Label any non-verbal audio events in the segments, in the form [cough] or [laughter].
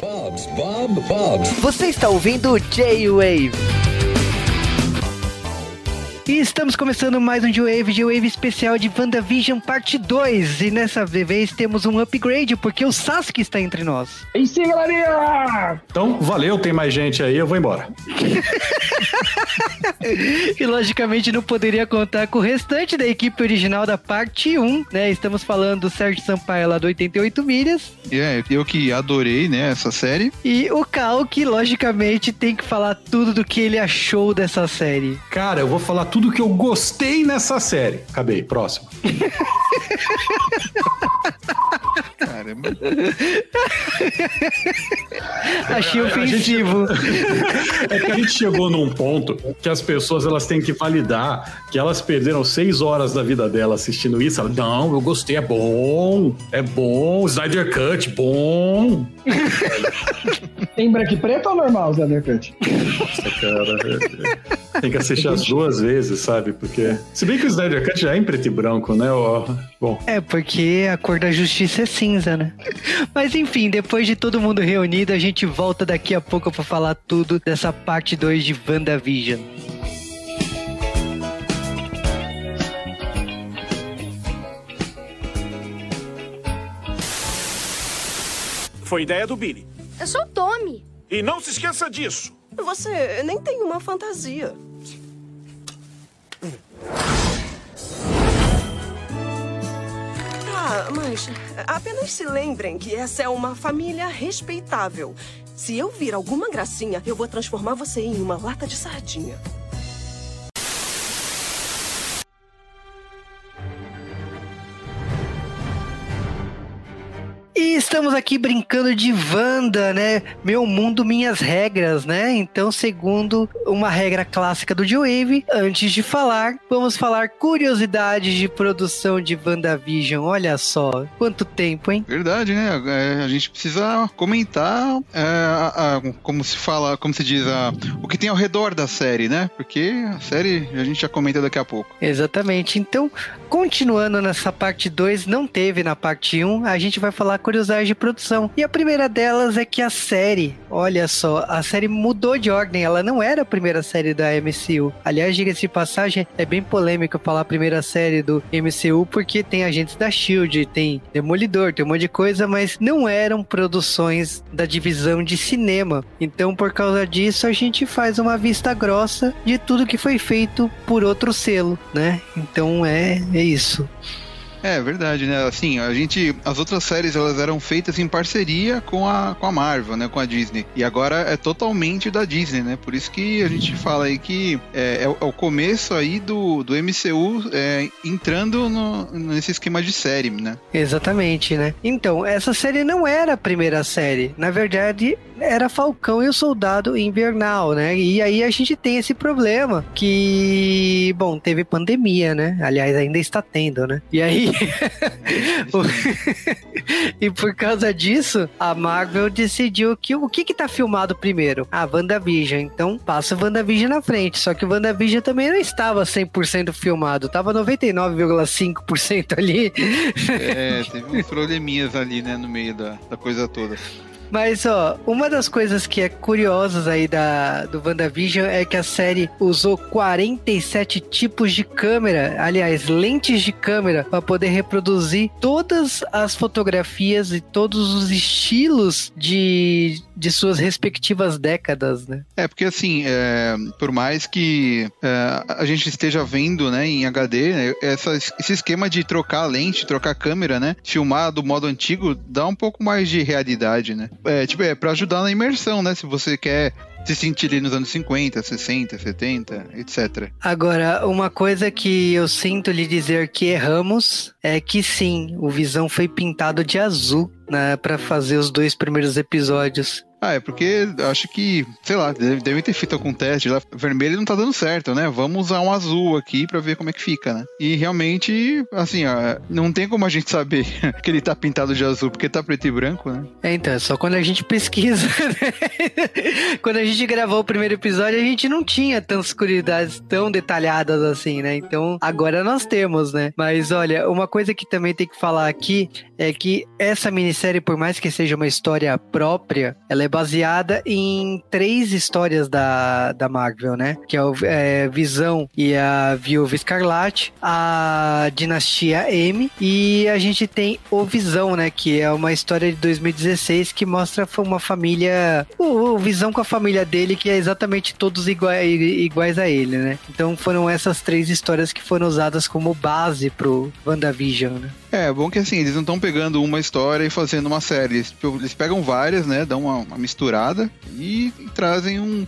Bob's, Bob, Bob's. Você está ouvindo o J-Wave. E estamos começando mais um J-Wave, J-Wave especial de WandaVision parte 2. E nessa vez temos um upgrade, porque o Sasuke está entre nós. E sim, galerinha! Então, valeu, tem mais gente aí, eu vou embora. [laughs] e logicamente não poderia contar com o restante da equipe original da parte 1, né? Estamos falando do Sérgio Sampaio lá do 88 Milhas. É, eu que adorei, né, essa série. E o Cal, que logicamente tem que falar tudo do que ele achou dessa série. Cara, eu vou falar tudo que eu gostei nessa série. Acabei, próximo. Caramba. Achei gente- ofensivo. [laughs] É que a gente chegou num ponto que as pessoas elas têm que validar que elas perderam seis horas da vida dela assistindo isso. Elas, não, eu gostei, é bom, é bom, Snyder Cut, bom. [laughs] Tem branco e preto ou normal, Zé Undercut? Nossa, cara. é- Tem que assistir as duas vezes, sabe? Porque. Se bem que o Snyder Cut já é em preto e branco, né? Ó, Bom, É, porque a cor da justiça é cinza, né? Mas enfim, depois de todo mundo reunido, a gente volta daqui a pouco pra falar tudo dessa parte 2 de WandaVision. Foi ideia do Billy. Eu sou o Tommy. E não se esqueça disso. Você nem tem uma fantasia. Ah, mas apenas se lembrem que essa é uma família respeitável. Se eu vir alguma gracinha, eu vou transformar você em uma lata de sardinha. E estamos aqui brincando de Wanda, né? Meu mundo, minhas regras, né? Então, segundo uma regra clássica do J-Wave, antes de falar, vamos falar curiosidades de produção de WandaVision. Olha só, quanto tempo, hein? Verdade, né? É, a gente precisa comentar é, a- a- como se fala, como se diz, a- o que tem ao redor da série, né? Porque a série a gente já comenta daqui a pouco. Exatamente. Então, continuando nessa parte 2, não teve na parte 1, um, a gente vai falar curiosidades de produção. E a primeira delas é que a série, olha só, a série mudou de ordem, ela não era a primeira série da MCU. Aliás, diga-se de passagem, é bem polêmico falar a primeira série do MCU porque tem agentes da Shield, tem Demolidor, tem um monte de coisa, mas não eram produções da divisão de cinema. Então, por causa disso, a gente faz uma vista grossa de tudo que foi feito por outro selo, né? Então é, é isso. É verdade, né? Assim, a gente. As outras séries elas eram feitas em parceria com a, com a Marvel, né? Com a Disney. E agora é totalmente da Disney, né? Por isso que a gente fala aí que é, é é o começo aí do, do MCU é, entrando no- nesse esquema de série, né? Exatamente, né? Então, essa série não era a primeira série. Na verdade, era Falcão e o Soldado Invernal, né? E aí a gente tem esse problema que, bom, teve pandemia, né? Aliás, ainda está tendo, né? E aí. [laughs] [laughs] e por causa disso, a Marvel decidiu que o que que tá filmado primeiro? A WandaVision. Então, passa o WandaVision na frente. Só que o WandaVision também não estava 100% filmado. Tava 99,5% ali. É, teve uns probleminhas ali, né? No meio da, da coisa toda. Mas, ó, uma das coisas que é curiosas aí da, do WandaVision é que a série usou 47 tipos de câmera, aliás, lentes de câmera, para poder reproduzir todas as fotografias e todos os estilos de, de suas respectivas décadas, né? É, porque assim, é, por mais que é, a gente esteja vendo, né, em HD, né, essa- esse esquema de trocar a lente, trocar a câmera, né, filmar do modo antigo, dá um pouco mais de realidade, né? É, tipo, é pra ajudar na imersão, né, se você quer se sentir ali nos anos 50, 60, 70, etc. Agora, uma coisa que eu sinto lhe dizer que erramos é que sim, o Visão foi pintado de azul, né, para fazer os dois primeiros episódios. Ah, é porque acho que, sei lá, deve- devem ter feito algum teste lá. Vermelho não tá dando certo, né? Vamos usar um azul aqui pra ver como é que fica, né? E realmente, assim, ó, não tem como a gente saber [laughs] que ele tá pintado de azul, porque tá preto e branco, né? É, então, é só quando a gente pesquisa, [laughs] né? Quando a gente gravou o primeiro episódio, a gente não tinha tantas curiosidades tão detalhadas assim, né? Então, agora nós temos, né? Mas olha, uma coisa que também tem que falar aqui é que essa minissérie, por mais que seja uma história própria, ela é baseada em três histórias da, da Marvel, né? Que é o é, Visão e a Viúva Escarlate, a Dinastia M e a gente tem o Visão, né? Que é uma história de 2016 que mostra uma família, o, o Visão com a família dele, que é exatamente todos iguais, iguais a ele, né? Então foram essas três histórias que foram usadas como base pro WandaVision, né? É, bom que assim, eles não estão pegando uma história e fazendo uma série. Eles, eles pegam várias, né? Dão uma, uma misturada e, e trazem um,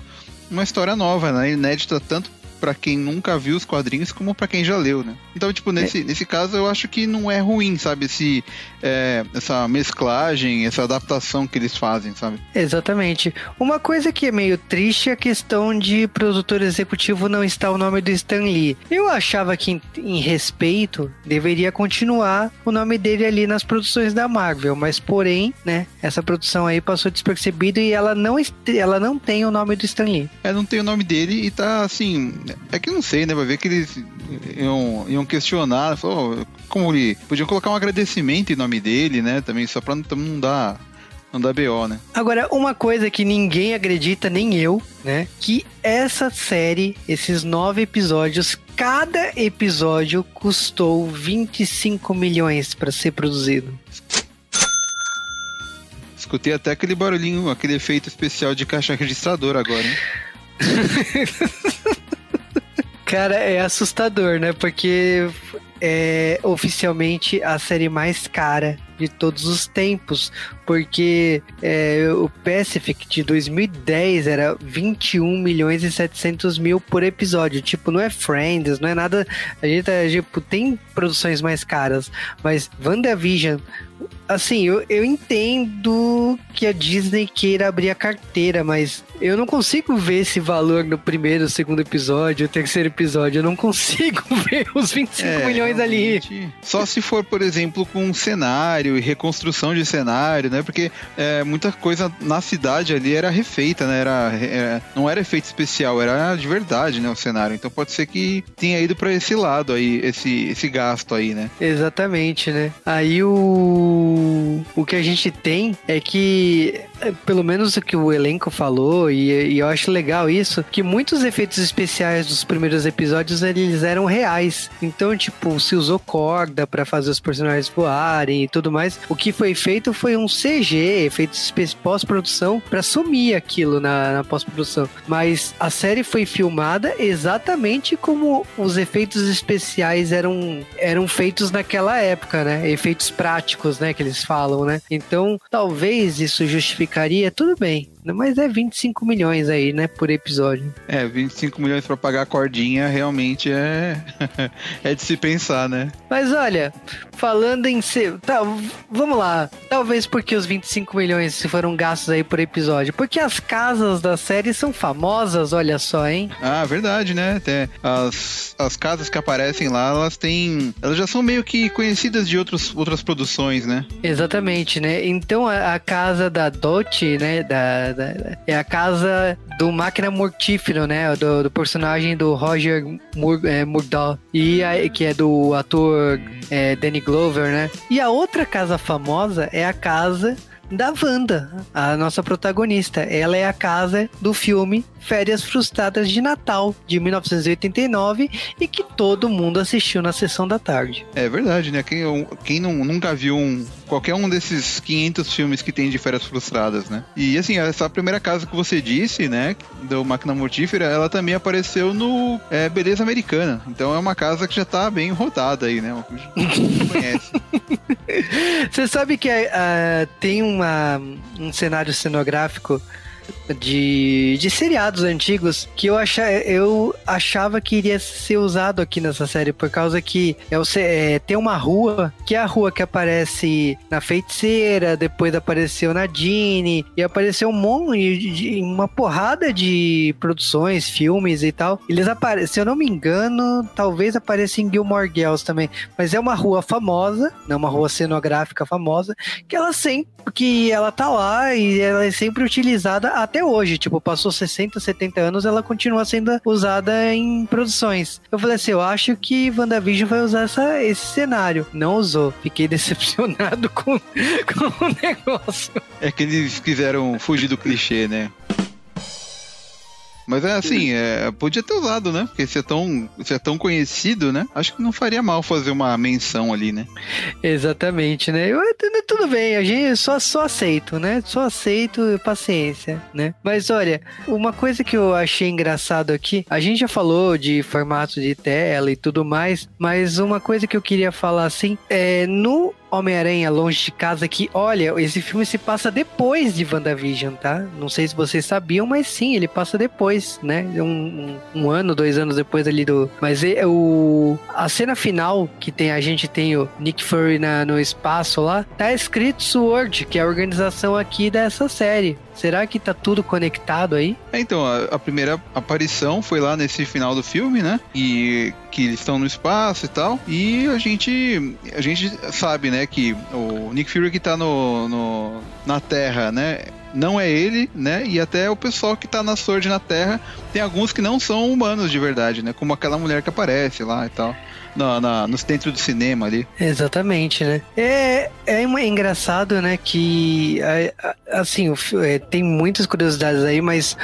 uma história nova, né? Inédita tanto para quem nunca viu os quadrinhos como para quem já leu, né? Então, tipo, nesse, é. nesse caso eu acho que não é ruim, sabe? Esse, é, essa mesclagem, essa adaptação que eles fazem, sabe? Exatamente. Uma coisa que é meio triste é a questão de produtor executivo não estar o nome do Stan Lee. Eu achava que, em, em respeito, deveria continuar o nome dele ali nas produções da Marvel, mas porém, né, essa produção aí passou despercebida e ela não, ela não tem o nome do Stan Lee. É, não tem o nome dele e tá assim, é que não sei, né? Vai ver que eles iam, iam questionar. Falou, como ele. Podiam colocar um agradecimento em nome dele, né? Também, só pra não, não dar. Não dá BO, né? Agora, uma coisa que ninguém acredita, nem eu, né? Que essa série, esses nove episódios, cada episódio custou 25 milhões para ser produzido. Escutei até aquele barulhinho, aquele efeito especial de caixa registradora agora, hein? [laughs] Cara, é assustador, né? Porque é oficialmente a série mais cara de todos os tempos, porque é, o Pacific de 2010 era 21 milhões e 700 mil por episódio. Tipo, não é Friends, não é nada. A gente tá, tipo, tem produções mais caras, mas WandaVision assim, eu, eu entendo que a Disney queira abrir a carteira, mas eu não consigo ver esse valor no primeiro, segundo episódio, terceiro episódio. Eu não consigo [laughs] ver os 25 é, milhões ali. Só se for, por exemplo, com um cenário e reconstrução de cenário, né? Porque é, muita coisa na cidade ali era refeita, né? Era, é, não era efeito especial, era de verdade, né? O cenário. Então pode ser que tenha ido para esse lado aí, esse, esse gasto aí, né? Exatamente, né? Aí o o, que a gente tem é que, é, pelo menos o que o elenco falou, e, e, eu acho legal isso, que muitos efeitos especiais dos primeiros episódios eles eram reais. Então, tipo, se usou corda para fazer os personagens voarem e tudo mais. O que foi feito foi um CG, efeitos pós-produção, para sumir aquilo na, na pós-produção. Mas a série foi filmada exatamente como os efeitos especiais eram, eram feitos naquela época, né? Efeitos práticos, né? Que eles falam, né? Então, talvez isso justificaria, tudo bem. Mas é 25 milhões aí, né, por episódio. É, 25 milhões para pagar a cordinha realmente é [laughs] é de se pensar, né? Mas olha, falando em ser, tá, vamos lá. Talvez porque os 25 milhões foram gastos aí por episódio, porque as casas da série são famosas, olha só, hein? Ah, verdade, né? Até as, as casas que aparecem lá, elas têm, elas já são meio que conhecidas de outros, outras produções, né? Exatamente, né? Então a, a casa da Dot, né, da é a casa do Máquina Mortífero, né? Do, do personagem do Roger Mur, é. E a, que é do ator é, Danny Glover, né? E a outra casa famosa é a casa da Wanda, a nossa protagonista. Ela é a casa do filme Férias Frustradas de Natal, de 1989, e que todo mundo assistiu na sessão da tarde. É verdade, né? Quem, quem não, nunca viu um, qualquer um desses 500 filmes que tem de Férias Frustradas, né? E assim, essa primeira casa que você disse, né, do Máquina Mortífera, ela também apareceu no é, Beleza Americana. Então é uma casa que já tá bem rodada aí, né? conhece. [laughs] Você sabe que uh, tem uma, um cenário cenográfico de, de seriados antigos que eu, acha, eu achava que iria ser usado aqui nessa série, por causa que é, é, tem uma rua, que é a rua que aparece na Feiticeira, depois apareceu na Dini, e apareceu um monte, uma porrada de produções, filmes e tal. Eles aparecem, se eu não me engano, talvez apareça em Gilmore Girls também, mas é uma rua famosa, não uma rua cenográfica famosa, que ela sempre, que ela tá lá e ela é sempre utilizada até hoje, tipo, passou 60, 70 anos, ela continua sendo usada em produções. Eu falei assim, eu acho que WandaVision vai usar essa, esse cenário. Não usou. Fiquei [laughs] decepcionado com, com o negócio. É que eles quiseram fugir do clichê, né? Mas é assim, é, podia ter usado, né? Porque se é, tão, se é tão conhecido, né? Acho que não faria mal fazer uma menção ali, né? Exatamente, né? Eu, tudo bem, a gente só, só aceito, né? Só aceito paciência, né? Mas olha, uma coisa que eu achei engraçado aqui, a gente já falou de formato de tela e tudo mais, mas uma coisa que eu queria falar assim, é no Homem-Aranha Longe de Casa que, olha, esse filme se passa depois de WandaVision, tá? Não sei se vocês sabiam, mas sim, ele passa depois, né? Um, um, um ano, dois anos depois ali do... Mas é, o... a cena final que tem, a gente tem o Nick Fury na, no espaço lá, tá escrito SWORD, que é a organização aqui dessa série. Será que tá tudo conectado aí? É, então, a, a, primeira aparição foi lá nesse final do filme, né? E que eles estão no espaço e tal. E a gente, a gente sabe, né, que o Nick Fury que tá no, no na Terra, né? não é ele, né? E até o pessoal que tá na Sword na Terra, tem alguns que não são humanos de verdade, né? Como aquela mulher que aparece lá e tal no, na, no dentro do cinema ali. Exatamente, né? É, é engraçado, né, que assim, é, tem muitas curiosidades aí, mas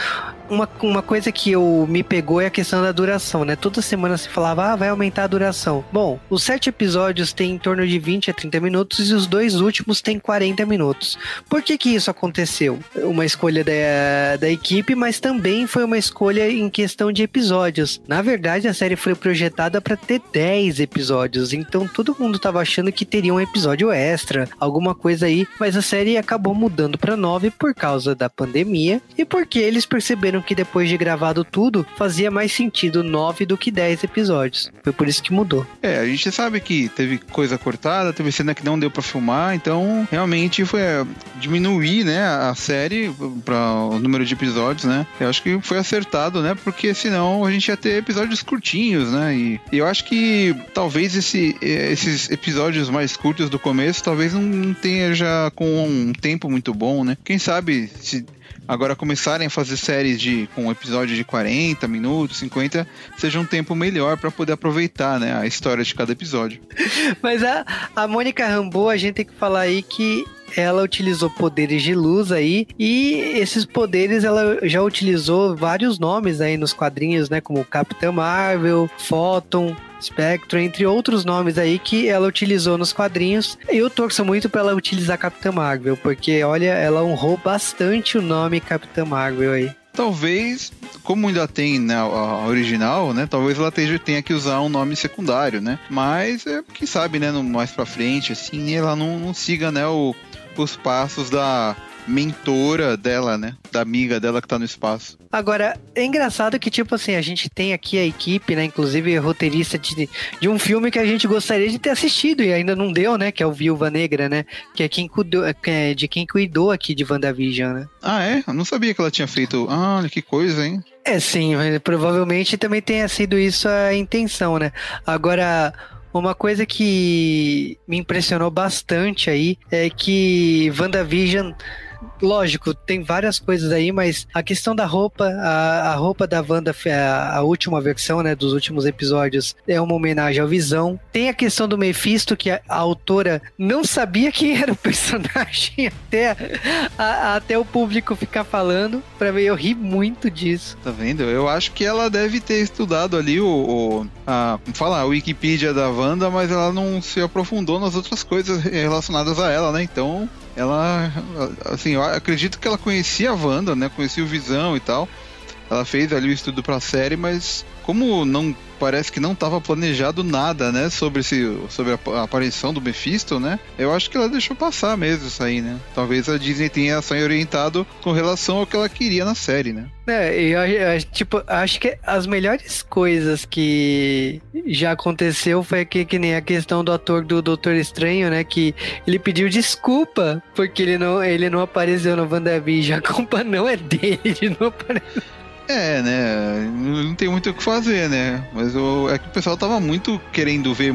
uma, uma coisa que eu me pegou é a questão da duração, né? Toda semana se falava, ah, vai aumentar a duração. Bom, os sete episódios têm em torno de 20 a 30 minutos e os dois últimos têm 40 minutos. Por que que isso aconteceu? Uma escolha da, da equipe, mas também foi uma escolha em questão de episódios. Na verdade, a série foi projetada para ter 10 episódios, então todo mundo tava achando que teria um episódio extra, alguma coisa aí, mas a série acabou mudando para 9 por causa da pandemia e porque eles perceberam que depois de gravado tudo, fazia mais sentido 9 do que 10 episódios. Foi por isso que mudou. É, a gente sabe que teve coisa cortada, teve cena que não deu para filmar, então realmente foi é, diminuir, né, a série para o número de episódios, né? Eu acho que foi acertado, né? Porque senão a gente ia ter episódios curtinhos, né? E, eu acho que talvez esse, esses episódios mais curtos do começo, talvez não tenha já com um tempo muito bom, né? Quem sabe se Agora começarem a fazer séries de com episódio de 40 minutos, 50, seja um tempo melhor para poder aproveitar, né, a história de cada episódio. [laughs] Mas a, a Mônica Rambeau, a gente tem que falar aí que ela utilizou poderes de luz aí e esses poderes ela já utilizou vários nomes aí nos quadrinhos, né, como Capitã Marvel, Photon, Spectrum, entre outros nomes aí que ela utilizou nos quadrinhos. Eu torço muito para ela utilizar Capitã Marvel, porque olha, ela honrou bastante o nome Capitã Marvel aí. Talvez, como ainda tem né, a original, né? Talvez ela tenha que usar um nome secundário, né? Mas, é, quem sabe, né? No, mais pra frente, assim, ela não, não siga, né? O, os passos da mentora dela, né? Da amiga dela que tá no espaço. Agora, é engraçado que, tipo assim, a gente tem aqui a equipe, né? Inclusive roteirista de, de um filme que a gente gostaria de ter assistido e ainda não deu, né? Que é o Viúva Negra, né? Que é, quem cuidou, é de quem cuidou aqui de WandaVision, né? Ah, é? Eu não sabia que ela tinha feito. Ah, que coisa, hein? É, sim, provavelmente também tenha sido isso a intenção, né? Agora, uma coisa que me impressionou bastante aí é que WandaVision lógico, tem várias coisas aí, mas a questão da roupa, a, a roupa da Wanda, a, a, última versão, né, dos últimos episódios, é uma homenagem ao Visão. Tem a questão do Mephisto, que a, a autora não sabia quem era o [laughs] personagem até, a, até o público ficar falando. Pra mim, eu ri muito disso. Tá vendo? Eu acho que ela deve ter estudado ali o, o a, a Wikipedia da Wanda, mas ela não se aprofundou nas outras coisas relacionadas a ela, né? Então, ela, assim, eu acredito que ela conhecia a Wanda, né? Conhecia o Visão e tal. Ela fez ali o estudo pra série, mas como não parece que não estava planejado nada, né, sobre esse, sobre a, aparição do Mephisto, né? Eu acho que ela deixou passar mesmo isso aí, né? Talvez a Disney tenha se orientado com relação ao que ela queria na série, né? É, eu, eu, tipo, acho que as melhores coisas que já aconteceu foi que, que nem a questão do ator do Doutor Estranho, né? Que ele pediu desculpa porque ele não, ele não apareceu no WandaVision. A culpa não é dele, ele não apareceu. É, né? Não tem muito o que fazer, né? Mas o, é que o pessoal tava muito querendo ver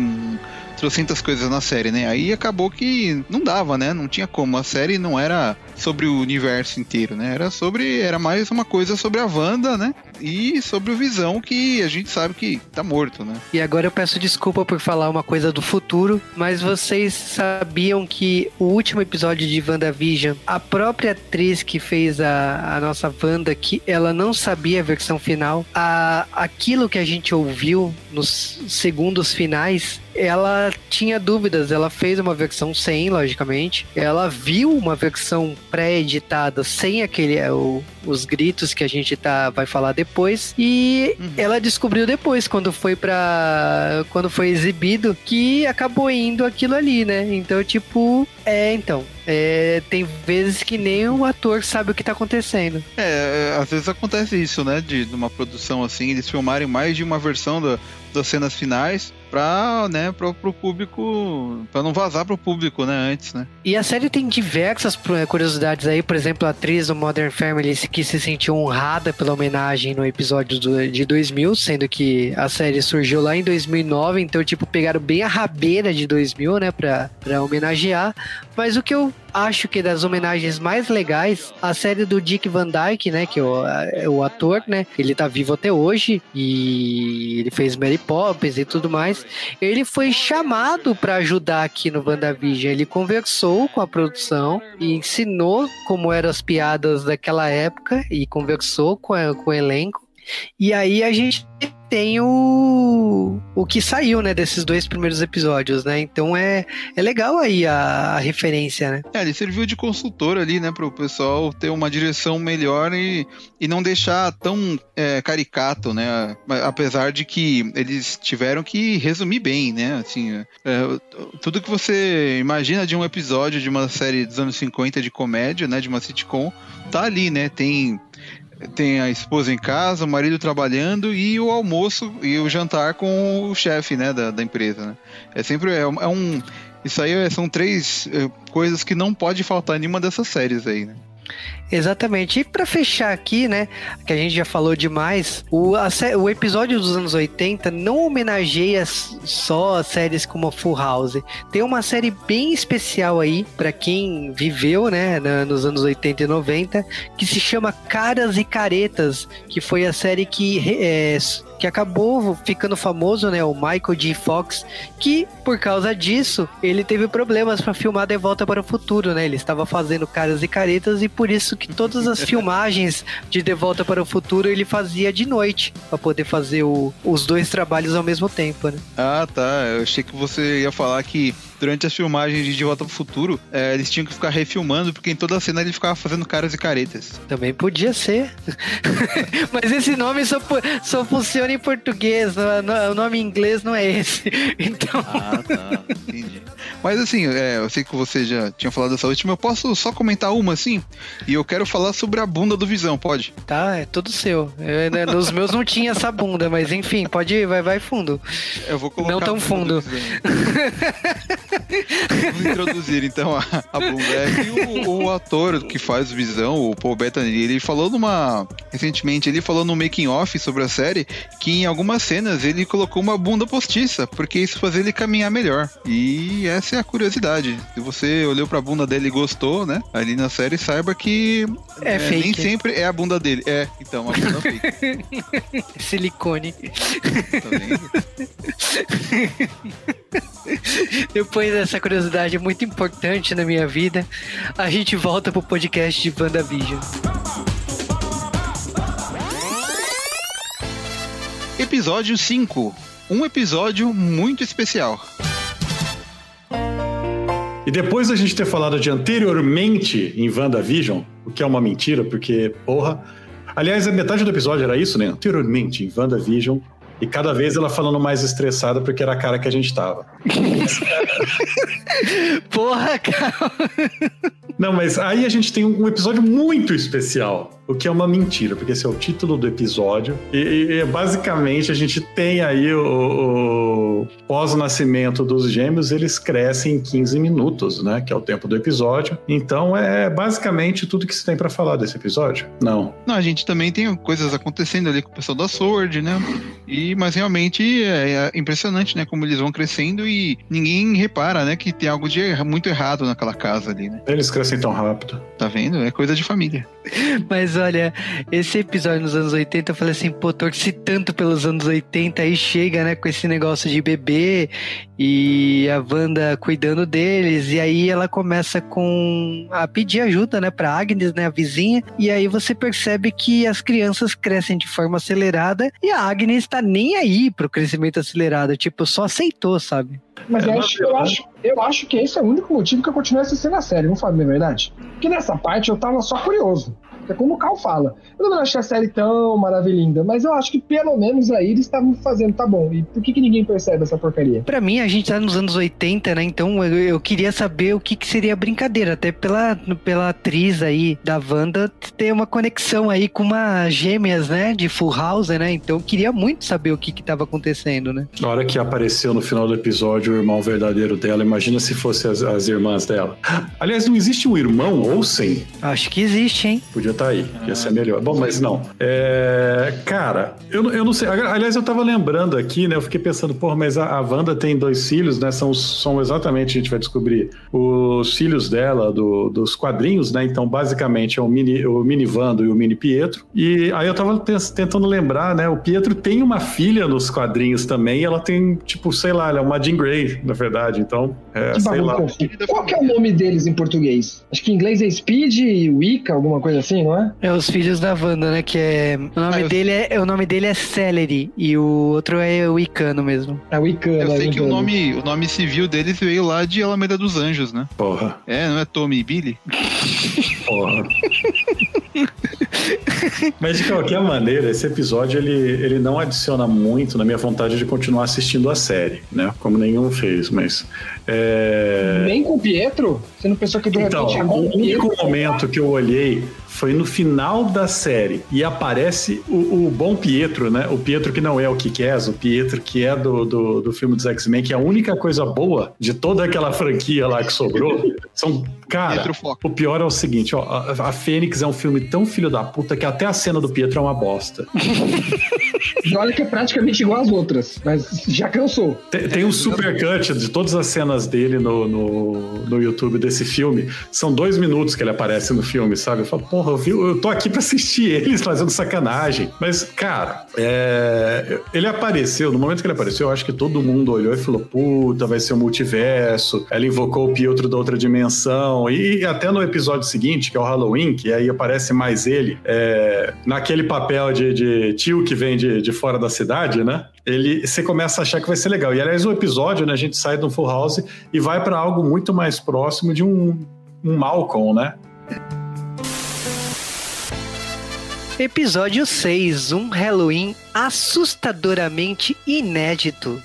trocentas coisas na série, né? Aí acabou que não dava, né? Não tinha como. A série não era sobre o universo inteiro, né? Era sobre. Era mais uma coisa sobre a Wanda, né? E sobre o Visão, que a gente sabe que tá morto, né? E agora eu peço desculpa por falar uma coisa do futuro, mas vocês sabiam que o último episódio de WandaVision, a própria atriz que fez a, a nossa Wanda, que ela não sabia a versão final, a, aquilo que a gente ouviu nos segundos finais ela tinha dúvidas, ela fez uma versão sem, logicamente. Ela viu uma versão pré-editada sem aquele é, o, os gritos que a gente tá vai falar depois e uhum. ela descobriu depois quando foi para quando foi exibido que acabou indo aquilo ali, né? Então, tipo, é, então, é, tem vezes que nem o ator sabe o que tá acontecendo. É, às vezes acontece isso, né? De, de uma produção assim, eles filmarem mais de uma versão da, das cenas finais para né, pro, pro público, para não vazar pro público, né, antes, né? E a série tem diversas curiosidades aí, por exemplo, a atriz do Modern Family que se sentiu honrada pela homenagem no episódio do, de 2000, sendo que a série surgiu lá em 2009, então, tipo, pegaram bem a rabeira de 2000, né, pra homenagear. Mas o que eu acho que das homenagens mais legais, a série do Dick Van Dyke, né, que é o, é o ator, né, ele tá vivo até hoje e ele fez Mary Poppins e tudo mais. Ele foi chamado para ajudar aqui no WandaVision. Ele conversou com a produção e ensinou como eram as piadas daquela época e conversou com, a, com o elenco. E aí a gente tem o, o que saiu, né, desses dois primeiros episódios, né? Então é, é legal aí a, a referência, né? É, ele serviu de consultor ali, né, para o pessoal ter uma direção melhor e, e não deixar tão é, caricato, né? Apesar de que eles tiveram que resumir bem, né? Assim, é, tudo que você imagina de um episódio de uma série dos anos 50 de comédia, né, de uma sitcom, tá ali, né? Tem tem a esposa em casa, o marido trabalhando e o almoço e o jantar com o chefe, né, da, da empresa, né? É sempre é, é um isso aí são três é, coisas que não pode faltar em nenhuma dessas séries aí, né? Exatamente. E para fechar aqui, né, que a gente já falou demais, o, a, o episódio dos anos 80 não homenageia só séries como a Full House. Tem uma série bem especial aí para quem viveu, né, na, nos anos 80 e 90, que se chama Caras e Caretas, que foi a série que é, que acabou ficando famoso, né? O Michael J. Fox, que por causa disso ele teve problemas para filmar De Volta para o Futuro, né? Ele estava fazendo caras e caretas e por isso que todas as filmagens de De Volta para o Futuro ele fazia de noite para poder fazer o, os dois trabalhos ao mesmo tempo, né? Ah, tá. Eu achei que você ia falar que durante as filmagens de De Volta para o Futuro, é, eles tinham que ficar refilmando, porque em toda a cena ele ficava fazendo caras e caretas. Também podia ser. [laughs] Mas esse nome só, só funciona em português, o nome em inglês não é esse. [laughs] Então... Ah, tá. Entendi. Mas assim, é, eu sei que você já tinha falado dessa última, eu posso só comentar uma assim? E eu quero falar sobre a bunda do Visão, pode? Tá, é tudo seu. Eu, né, nos meus não tinha essa bunda, mas enfim, pode ir, vai, vai fundo. Eu vou colocar. Não tão fundo. [laughs] [laughs] Vamos introduzir então a, a bunda. [laughs] É, e o, o, ator que faz Visão, o Paul Bettany, ele falou numa. Recentemente, ele falou no making off sobre a série que em algumas cenas ele colocou uma bunda postiça, porque isso fazia ele caminhar melhor. E essa é a curiosidade. Se você olhou pra bunda dele e gostou, né? Ali na série, saiba que é, é nem sempre é a bunda dele. É, então, a bunda fake. [laughs] Silicone. Tá vendo? [laughs] Depois dessa curiosidade muito importante na minha vida, a gente volta pro podcast de WandaVision. Episódio 5. Um episódio muito especial. E depois da gente ter falado de anteriormente em WandaVision, o que é uma mentira, porque, porra. Aliás, a metade do episódio era isso, né? Anteriormente em WandaVision, e cada vez ela falando mais estressada porque era a cara que a gente tava. Porra, cara. Não, mas aí a gente tem um episódio muito especial. O que é uma mentira, porque esse é o título do episódio. E, e basicamente a gente tem aí o, o pós-nascimento dos gêmeos, eles crescem em 15 minutos, né? Que é o tempo do episódio. Então é basicamente tudo que se tem para falar desse episódio. Não. Não, a gente também tem coisas acontecendo ali com o pessoal da Sword, né? E, mas realmente é, é impressionante, né? Como eles vão crescendo e ninguém repara, né? Que tem algo de muito errado naquela casa ali, né? Eles crescem tão rápido. Tá vendo? É coisa de família. Mas olha, esse episódio nos anos 80, eu falei assim, pô, torci tanto pelos anos 80, aí chega, né, com esse negócio de bebê e a Wanda cuidando deles, e aí ela começa com a pedir ajuda, né, pra Agnes, né, a vizinha, e aí você percebe que as crianças crescem de forma acelerada e a Agnes tá nem aí pro crescimento acelerado, tipo, só aceitou, sabe? Mas É, eu, acho, eu, acho, eu acho que esse é o único motivo que eu continuo assistindo a série, não falo a verdade? Porque nessa parte eu tava só curioso. É como o Cal fala. Eu não achei a série tão maravilhosa, mas eu acho que pelo menos aí eles estavam fazendo, tá bom. E por que, que ninguém percebe essa porcaria? Pra mim, a gente tá nos anos 80, né? Então eu, eu queria saber o que, que seria brincadeira, até pela, pela atriz aí da Wanda ter uma conexão aí com uma gêmeas, né? De Full House, né? Então eu queria muito saber o que que tava acontecendo, né? Na hora que apareceu no final do episódio o irmão verdadeiro dela, imagina se fosse as, as irmãs dela. Aliás, não existe um irmão Olsen? Acho que existe, hein? Podia estar aí, ia ser melhor. Bom, mas não. É, cara, eu, não- eu não sei. Aliás, eu tava lembrando aqui, né? Eu fiquei pensando, porra, mas a, a Wanda tem dois filhos, né? São, são exatamente, a gente vai descobrir, os filhos dela, do- dos quadrinhos, né? Então, basicamente, é o mini, o mini Wanda e o mini Pietro. E aí eu tava tentando lembrar, né? O Pietro tem uma filha nos quadrinhos também, e ela tem, tipo, sei lá, ela é uma Jean Grey, na verdade. Então, é, sei lá. Qual que é o nome deles em português? Acho que em inglês é Speed e Wicca, alguma coisa assim, não é? É os filhos da Wanda, né? Que é. O nome, Ah, eu- dele, é, o nome dele é Celery e o outro é o Icano mesmo. É Wicca. Eu né, sei que o então. nome, o nome civil deles veio lá de Alameda dos Anjos, né? Porra, É, não é Tommy e Billy? porra. [laughs] Mas de qualquer maneira, esse episódio ele, ele não adiciona muito na minha vontade de continuar assistindo a série, né? Como nenhum fez, mas. é, Nem com o Pietro? Você não pensou que de Então, repente agora o único momento que eu olhei foi no final da série e aparece o, o bom Pietro, né? O Pietro que não é o Kikés, o Pietro que é do, do, do filme dos X-Men, que é a única coisa boa de toda aquela franquia lá que sobrou. [laughs] São, cara, o pior é o seguinte, ó, a, a Fênix é um filme tão filho da puta que até a cena do Pietro é uma bosta. [laughs] E olha que é praticamente igual às outras, mas já cansou. Tem, tem um super cut de todas as cenas dele no, no, no YouTube desse filme. São dois minutos que ele aparece no filme, sabe? Eu falo, porra, eu, vi- eu tô aqui pra assistir eles fazendo sacanagem. Mas, cara, é, ele apareceu, no momento que ele apareceu, eu acho que todo mundo olhou e falou, puta, vai ser o multiverso. Ela invocou o Pietro da outra dimensão. E até no episódio seguinte, que é o Halloween, que aí aparece mais ele, é, naquele papel de, de tio que vem de, de fora da cidade, né? Ele, você começa a achar que vai ser legal. E aliás, o episódio, né, a gente sai do Full House e vai para algo muito mais próximo de um, um Malcolm, né? Episódio 6, um Halloween assustadoramente inédito.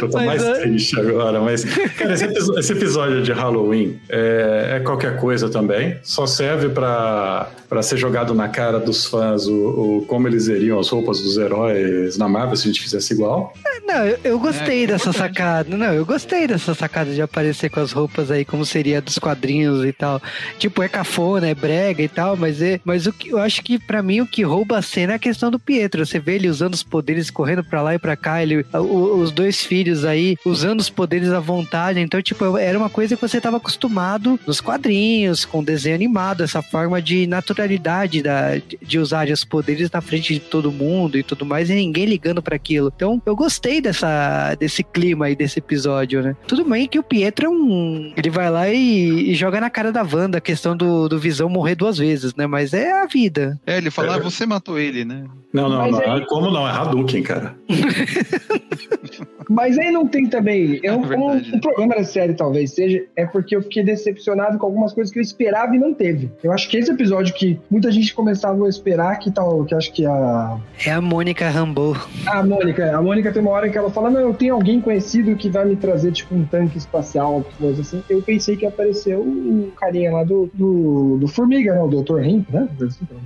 Eu tô Mas, mais é- triste agora, mas. Cara, esse, esse episódio de Halloween é, é qualquer coisa também. Só serve pra pra ser jogado na cara dos fãs o, o- como eles veriam as roupas dos heróis na Marvel se a gente fizesse igual. Não, eu, eu gostei É, dessa importante. sacada. Não, eu gostei dessa sacada de aparecer com as roupas aí, como seria dos quadrinhos e tal. Tipo, é cafona, é brega e tal, mas é. Mas o que eu acho que pra mim o que rouba a cena é a questão do Pietro. Você vê ele usando os poderes, correndo pra lá e pra cá, ele, o- os dois filhos aí usando os poderes à vontade. Então, tipo, era uma coisa que você tava acostumado nos quadrinhos, com desenho animado, essa forma de naturalidade da, de usar os poderes na frente de todo mundo e tudo mais, e ninguém ligando pra aquilo. Então, eu gostei dessa, desse clima aí desse episódio, né? Tudo bem que o Pietro é um. Ele vai lá e, e joga na cara da Wanda a questão do, do Visão morrer duas vezes, né? Mas é a vida. É, ele fala, ah, você matou ele, né? Não, não, Mas não. aí- Como não? É Hadouken, cara. [laughs] [laughs] Mas Mas aí não tem também. Eu, É um, verdade. um problema da série, talvez seja, é porque eu fiquei decepcionado com algumas coisas que eu esperava e não teve. Eu acho que esse episódio que muita gente começava a esperar, que tal, que acho que a. É a Mônica Rambeau. A Mônica, a Mônica tem uma hora que ela fala: Não, eu tenho alguém conhecido que vai me trazer, tipo, um tanque espacial, coisa assim. Eu pensei que apareceu o carinha lá do, do, do Formiga, né? O Dr. Hemp, né?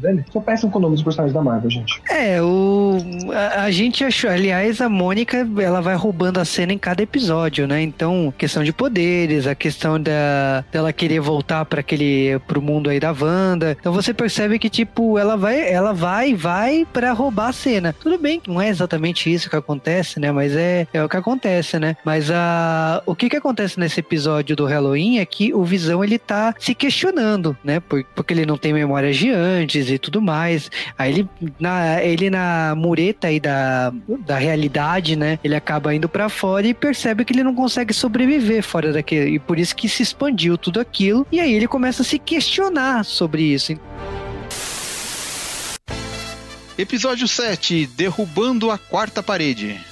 É. Só peçam com o nome dos personagens da Marvel, gente. É, o. A, a gente achou. Aliás, a Mônica, ela vai roubando a cena em cada episódio, né? Então, questão de poderes, a questão da, dela querer voltar para aquele. pro mundo aí da Wanda. Então você percebe que, tipo, ela vai, ela vai, vai para roubar a cena. Tudo bem não é exatamente isso que acontece, né? Mas é, é o que acontece, né? Mas a, o que que acontece nesse episódio do Halloween é que o Visão ele tá se questionando, né? Por- porque ele não tem memórias de antes e tudo mais. Aí ele na, ele na mureta aí da, da realidade, né? Ele acaba indo pra fora e percebe que ele não consegue sobreviver fora daquele. E por isso que se expandiu tudo aquilo. E aí ele começa a se questionar sobre isso. Episódio 7, Derrubando a Quarta Parede.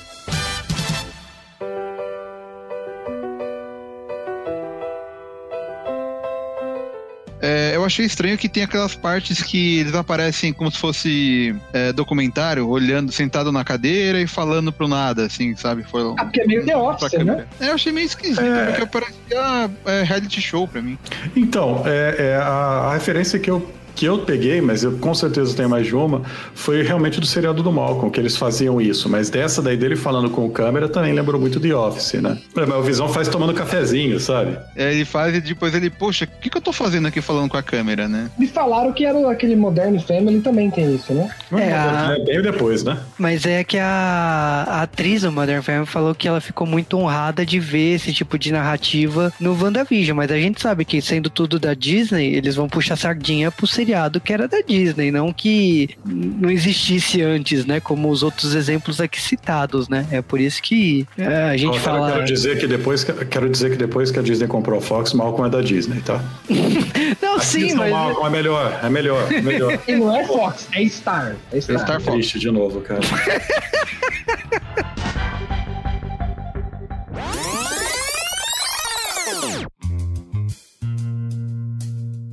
É, eu achei estranho que tem aquelas partes que eles aparecem como se fosse é, documentário, olhando, sentado na cadeira e falando pro nada, assim, sabe? Foi Ah, porque é meio The Office, né? É, eu achei meio esquisito, É. porque parecia é, reality show pra mim. Então, é, é a, a referência que eu, que eu peguei, mas eu com certeza tenho mais de uma, foi realmente do seriado do Malcolm, que eles faziam isso. Mas dessa daí dele falando com câmera também lembrou muito The Office, né? Mas o Visão faz tomando cafezinho, sabe? É, ele faz e depois ele, poxa, o que, que eu tô fazendo aqui falando com a câmera, né? Me falaram que era aquele Modern Family também tem isso, né? É, a- É bem depois, né? Mas é que a, a atriz do Modern Family falou que ela ficou muito honrada de ver esse tipo de narrativa no WandaVision, mas a gente sabe que sendo tudo da Disney, eles vão puxar sardinha pro seriado que era da Disney, não que não existisse antes, né? Como os outros exemplos aqui citados, né? É por isso que é, a gente Eu fala. Quero dizer que depois que, quero dizer que depois que a Disney comprou a Fox, Malcolm é da Disney, tá? [laughs] Não, Assistam sim, mas. Malcolm é melhor, é melhor, é melhor. [laughs] E não é Fox, é Star. É Star. Star Fox. Triste de novo, cara. [laughs]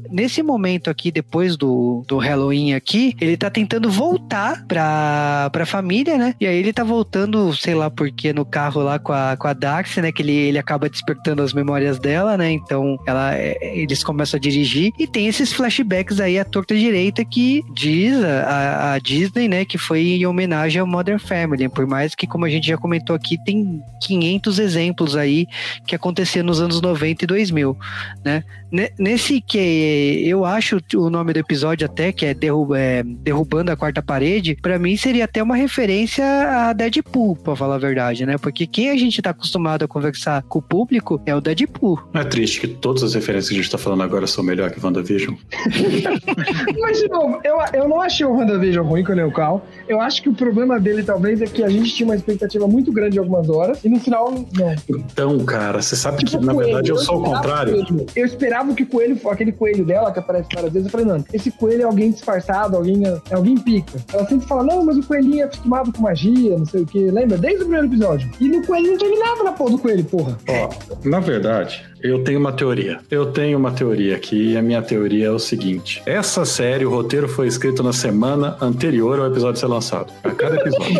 nesse momento aqui, depois do, do Halloween aqui, ele tá tentando voltar pra, pra família, né? E aí ele tá voltando, sei lá porquê, no carro lá com a, com a Dax, né? Que ele, ele acaba despertando as memórias dela, né? Então ela, é, eles começam a dirigir e tem esses flashbacks aí à torta direita que diz a, a Disney, né? Que foi em homenagem ao Modern Family. Por mais que, como a gente já comentou aqui, tem 500 exemplos aí que acontecia nos anos 90 e 2000, né? Ne- Nesse que eu acho o nome do episódio até, que é, derru é, Derrubando a Quarta Parede, pra mim seria até uma referência a Deadpool, pra falar a verdade, né? Porque quem a gente tá acostumado a conversar com o público é o Deadpool. Não é triste que todas as referências que a gente tá falando agora são melhor que WandaVision? [laughs] Mas, de novo, eu, eu não achei o WandaVision ruim com o Cal. Eu acho que o problema dele, talvez, é que a gente tinha uma expectativa muito grande de algumas horas e no final, não. Então, cara, você sabe que, Tipo, na coelho. verdade, eu sou o contrário. coelho. Eu esperava que o coelho, aquele coelho dela, que aparece várias vezes, eu falei, não, esse coelho é alguém disfarçado, alguém, é alguém pica. Ela sempre fala, não, mas o coelhinho é acostumado com magia, não sei o que. Lembra? Desde o primeiro episódio. E no coelho não teve nada na porra do coelho, porra. Ó, na verdade, eu tenho uma teoria. Eu tenho uma teoria aqui e a minha teoria é o seguinte: essa série, o roteiro foi escrito na semana anterior ao episódio ser lançado. A cada episódio.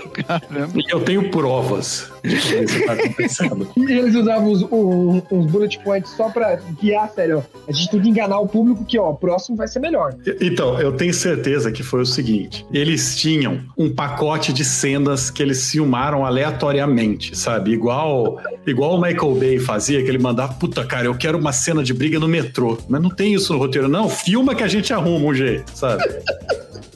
[laughs] Caramba. e eu tenho provas de que isso está acontecendo. E [laughs] eles usavam os, o- uns bullet points só pra guiar ó. A gente tem que enganar o público que, ó, o próximo vai ser melhor. Então, eu tenho certeza que foi o seguinte: eles tinham um pacote de cenas que eles filmaram aleatoriamente, sabe? Igual, igual o Michael Bay fazia, que ele mandava, puta, cara, eu quero uma cena de briga no metrô. Mas não tem isso no roteiro, não. Filma que a gente arruma um jeito, sabe?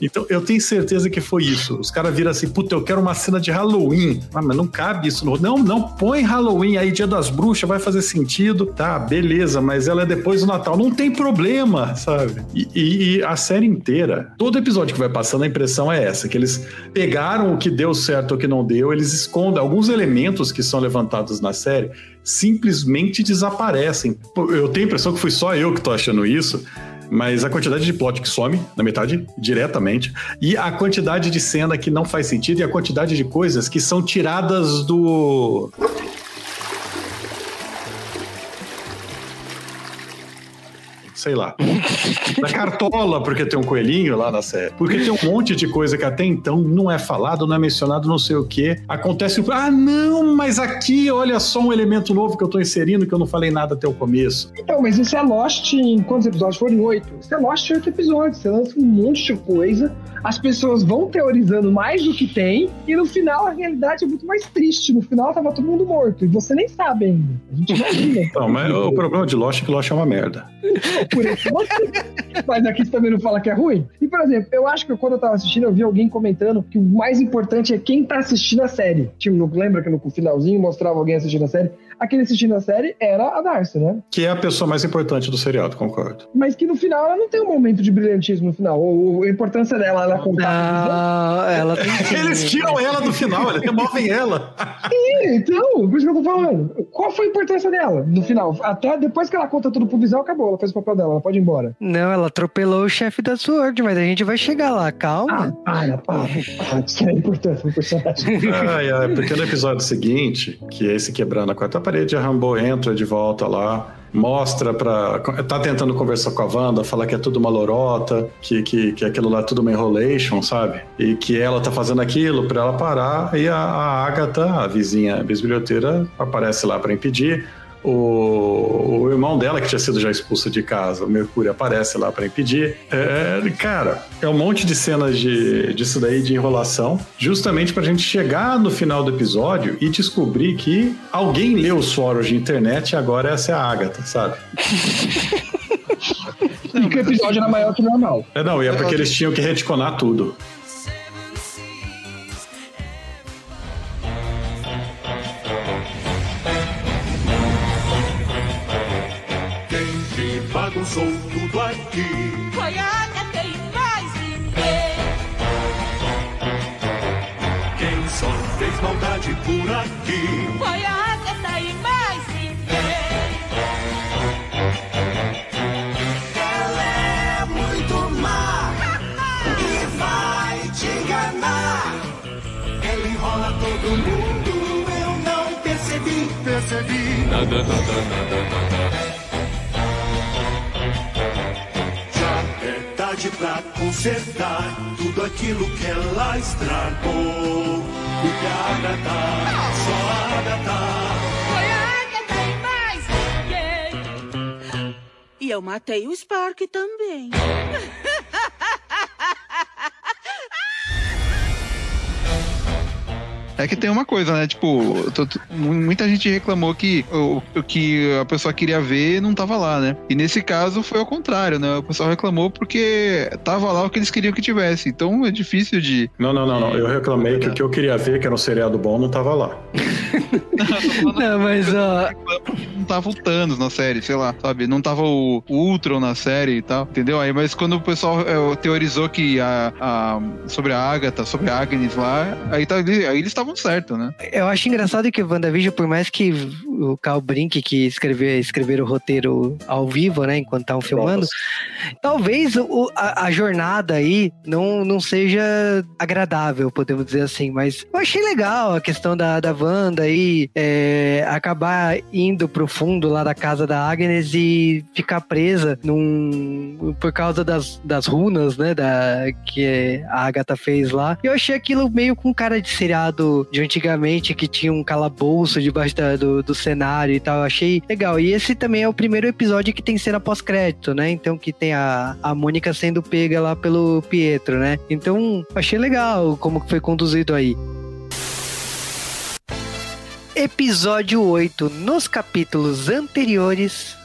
Então, eu tenho certeza que foi isso. Os caras viram assim, puta, eu quero uma cena de Halloween. Ah, mas não cabe isso no. Não, não, põe Halloween aí, Dia das Bruxas, vai fazer sentido. Tá, beleza, mas ela é depois do Natal. Não tem problema, sabe? E, e- e a série inteira, todo episódio que vai passando, a impressão é essa, que eles pegaram o que deu certo ou o que não deu, eles escondem alguns elementos que são levantados na série, simplesmente desaparecem. Eu tenho a impressão que fui só eu que tô achando isso, Mas a quantidade de plot que some na metade, diretamente, e a quantidade de cena que não faz sentido e a quantidade de coisas que são tiradas do. Sei lá, da cartola, porque tem um coelhinho lá na série. Porque tem um monte de coisa que até então não é falado, não é mencionado, não sei o que. Acontece, ah, não, mas aqui, olha só um elemento novo que eu tô inserindo que eu não falei nada até o começo. Então, mas isso é Lost em quantos episódios foram? Oito. Isso é Lost em oito episódios. Você lança um monte de coisa, as pessoas vão teorizando mais do que tem, e no final a realidade é muito mais triste. No final tava todo mundo morto, e você nem sabe ainda. A gente imagina. Não, mas o problema de Lost é que Lost é uma merda. [laughs] por motivo. Mas aqui você também não fala que é ruim? E, por exemplo, eu acho que quando eu tava assistindo, eu vi alguém comentando que o mais importante é quem tá assistindo a série. Tipo, lembra que no finalzinho mostrava alguém assistindo a série? Aquele assistindo a série era a Darcy, né? Que é a pessoa mais importante do seriado, concordo. Mas que no final ela não tem um momento de brilhantismo no final. Ou a importância dela, ela contar. Não, ela tem. [laughs] Eles tiram ela do final, eles removem ela. Sim, então, por isso que eu tô falando. Qual foi a importância dela no final? Até depois que ela conta tudo pro Visão, acabou. Ela fez o papel dela, ela pode ir embora. Não, ela atropelou o chefe da Sword, mas a gente vai chegar lá, Ah, calma. para, para. para. Isso é importante pro personagem. Ai, ai, porque no episódio seguinte, que é esse quebrando a quarta parede, a Rambo entra de volta lá, mostra pra. tá tentando conversar com a Wanda, fala que é tudo uma lorota, que, que, que aquilo lá é tudo uma enrolation, sabe? E que ela tá fazendo aquilo pra ela parar, e a, a Agatha, a vizinha bisbilhoteira, aparece lá pra impedir. O, o irmão dela, que tinha sido já expulso de casa, o Mercúrio, aparece lá pra impedir. É, cara, é um monte de cenas de, disso daí de enrolação, justamente pra gente chegar no final do episódio e descobrir que alguém leu os fóruns de internet e agora essa é a Agatha, sabe? [laughs] E que o episódio era maior que o normal. É, não, e é porque eles tinham que retconar tudo. Já é tarde pra consertar tudo aquilo que ela estragou. Porque a Agatha, só a Agatha. Foi a Agatha e mais ninguém. E eu matei o Spark também. [laughs] É que tem uma coisa, né? Tipo, tô- muita gente reclamou que o, o que a pessoa queria ver não tava lá, né? E nesse caso foi ao contrário, né? O pessoal reclamou porque tava lá o que eles queriam que tivesse. Então é difícil de. Não, não, não, não. Eu reclamei que o que eu queria ver, que era um seriado bom, não tava lá. Não, mas ó, Não tava o Thanos na série, sei lá, sabe? Não tava o, Ultron na série e tal, entendeu? Aí, mas quando o pessoal é, teorizou que a, a- sobre a Agatha, sobre a Agnes lá, aí, tá, aí eles estavam certos, né? eu acho engraçado que o WandaVision, por mais que o Cal Brink, que escreveu, escrever o roteiro ao vivo, né, enquanto estavam filmando, talvez o- a, a jornada aí não, não seja agradável, podemos dizer assim, mas eu achei legal a questão da, da Wanda aí é, acabar indo pro fundo lá da casa da Agnes e ficar presa num, por causa das, das runas, né, da, que a Agatha fez lá. Eu achei aquilo meio com cara de seriado de antigamente, que tinha um calabouço debaixo da- do, do cenário e tal. Eu achei legal. E esse também é o primeiro episódio que tem cena pós-crédito, né? Então que tem a, a Mônica sendo pega lá pelo Pietro, né? Então achei legal como foi conduzido aí. Episódio 8. Nos capítulos anteriores,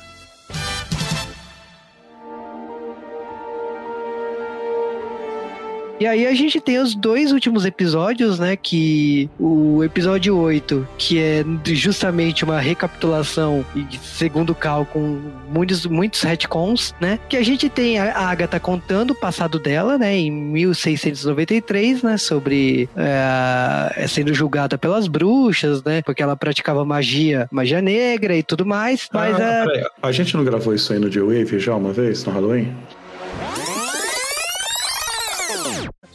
E aí a gente tem os dois últimos episódios, né? Que o episódio 8, que é justamente uma recapitulação, segundo o Cal, com muitos, muitos retcons, né? Que a gente tem a Agatha contando o passado dela, né? Em 1693, né? Sobre é, sendo julgada pelas bruxas, né? Porque ela praticava magia, magia negra e tudo mais. Mas Ah, é, peraí, a gente não gravou isso aí no J-Wave já uma vez, no Halloween?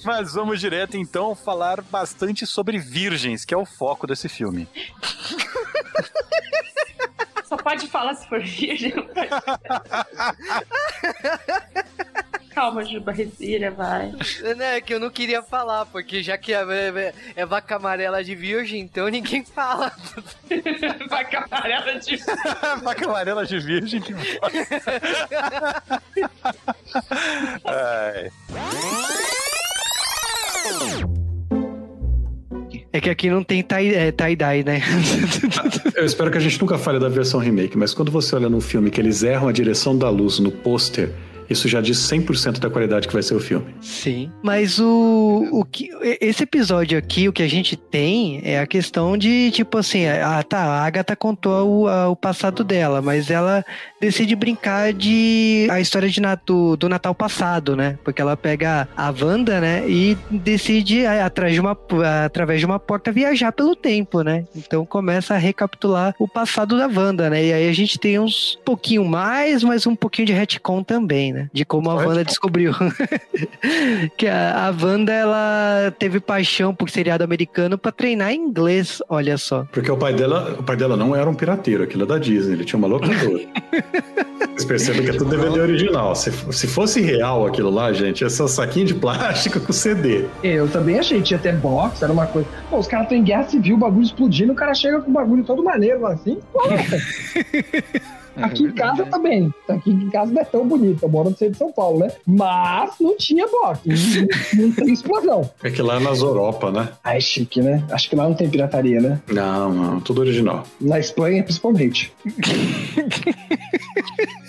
Mas vamos direto então falar bastante sobre virgens, que é o foco desse filme. [laughs] Só pode falar se for virgem. Calma, Juba, respira, vai. Né, que eu não queria falar, porque já que é, é- é vaca amarela de virgem, então ninguém fala. [laughs] Vaca amarela de. [laughs] Vaca amarela de virgem que Ai. É que aqui não tem é, tie-dye, né? [laughs] Eu espero que a gente nunca fale da versão remake, mas quando você olha num filme que eles erram a direção da luz no pôster, isso já diz 100% da qualidade que vai ser o filme. Sim. Mas o, o que, esse episódio aqui, o que a gente tem é a questão de, tipo assim, ah, tá, a Agatha contou o, a- o passado dela, mas ela decide brincar de a história de, do, do Natal passado, né? Porque ela pega a Wanda, né? E decide, ah, atrás de uma, através de uma porta, viajar pelo tempo, né? Então começa a recapitular o passado da Wanda, né? E aí a gente tem uns pouquinho mais, mas um pouquinho de retcon também, né? De como a Wanda descobriu. [laughs] que a, a Wanda, ela teve paixão por seriado americano pra treinar inglês, olha só. Porque o pai dela, o pai dela não era um pirateiro, aquilo é da Disney, ele tinha uma locadora. [laughs] Vocês percebem que é tudo DVD original. Se, se fosse real aquilo lá, gente, ser um saquinho de plástico com CD. Eu também achei, tinha até box, era uma coisa. Pô, os caras estão em guerra civil, o bagulho explodindo, o cara chega com o bagulho todo maneiro assim. Porra. [laughs] Aqui em casa bem. Aqui em casa não é tão bonito. Eu moro no centro de São Paulo, né? Mas não tinha box. Não, não tem explosão. É que lá é nas Europa, né? Ah, é chique, né? Acho que lá não tem pirataria, né? Não, não, tudo original. Na Espanha, principalmente. [laughs]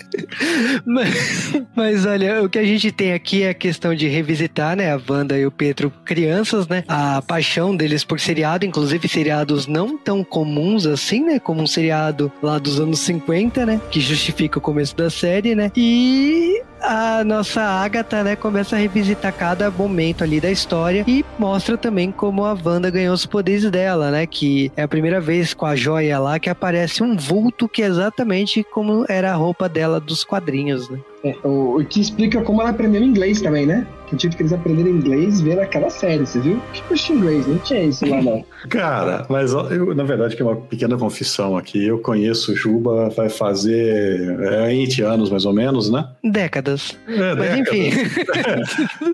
Mas, mas olha, o que a gente tem aqui é a questão de revisitar, né, a Wanda e o Pedro crianças, né, a paixão deles por seriado, inclusive seriados não tão comuns assim, né, como um seriado lá dos anos 50, né, que justifica o começo da série, né, e a nossa Agatha, né, começa a revisitar cada momento ali da história e mostra também como a Wanda ganhou os poderes dela, né, que é a primeira vez com a joia lá que aparece um vulto que é exatamente como era a roupa dela dos quadrinhos, né. É, o, o que explica como ela aprendeu inglês também, né? Que eu tive que eles aprenderam inglês vendo aquela série, você viu? Que de inglês, não tinha isso lá não. [laughs] Cara, mas eu, na verdade, que é uma pequena confissão aqui. Eu conheço o Juba, vai fazer é, 20 anos mais ou menos, né? Décadas. É, Mas décadas. enfim.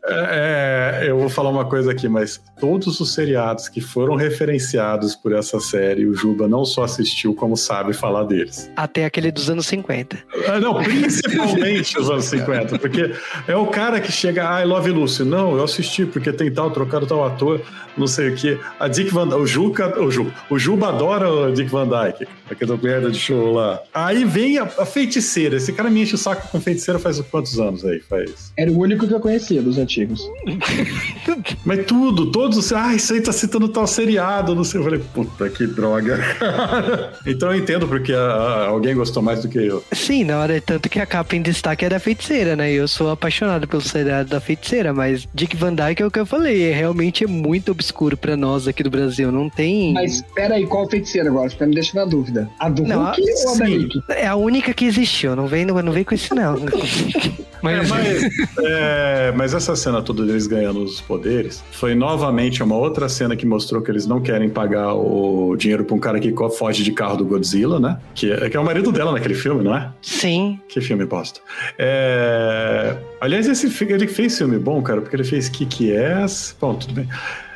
É, é, eu vou falar uma coisa aqui, mas todos os seriados que foram referenciados por essa série, o Juba não só assistiu, como sabe falar deles. Até aquele dos anos 50. Ah, Não, principalmente os anos 50, porque é o cara que chega, ah, I Love Lucy. Não, eu assisti, porque tem tal, trocaram tal ator, não sei o quê. A Dick Van o Juca, o, Ju, o Juba adora o Dick Van Dyke, aquele merda de show lá. Aí vem a, a feiticeira, esse cara me enche o saco com feiticeira faz quantos anos aí? Faz. Era o único que eu conhecia dos antigos. [laughs] Mas tudo, todos, ah, isso aí tá citando tal seriado, não sei. Eu falei, puta que droga, [laughs] cara. Então eu entendo porque ah, alguém gostou mais do que eu. Sim, na hora, tanto que a capa em destaque é da feiticeira, né? E eu sou apaixonado pelo seriado da feiticeira, mas Dick Van Dyke é o que eu falei, é, realmente é muito obscuro pra nós aqui do Brasil, não tem... Mas pera aí, qual feiticeira agora? Você me deixa na dúvida. A do Não, Hulk ou a da Nick? é a única que existiu, não vem, não vem com isso não. [laughs] Mas, [laughs] é, mas essa cena toda deles ganhando os poderes foi novamente uma outra cena que mostrou que eles não querem pagar o dinheiro pra um cara que foge de carro do Godzilla, né? Que é, que é o marido dela naquele filme, não é? Sim. Que filme bosta. É, Aliás, esse, ele fez filme bom, cara, porque ele fez Kick-Ass. Bom, tudo bem.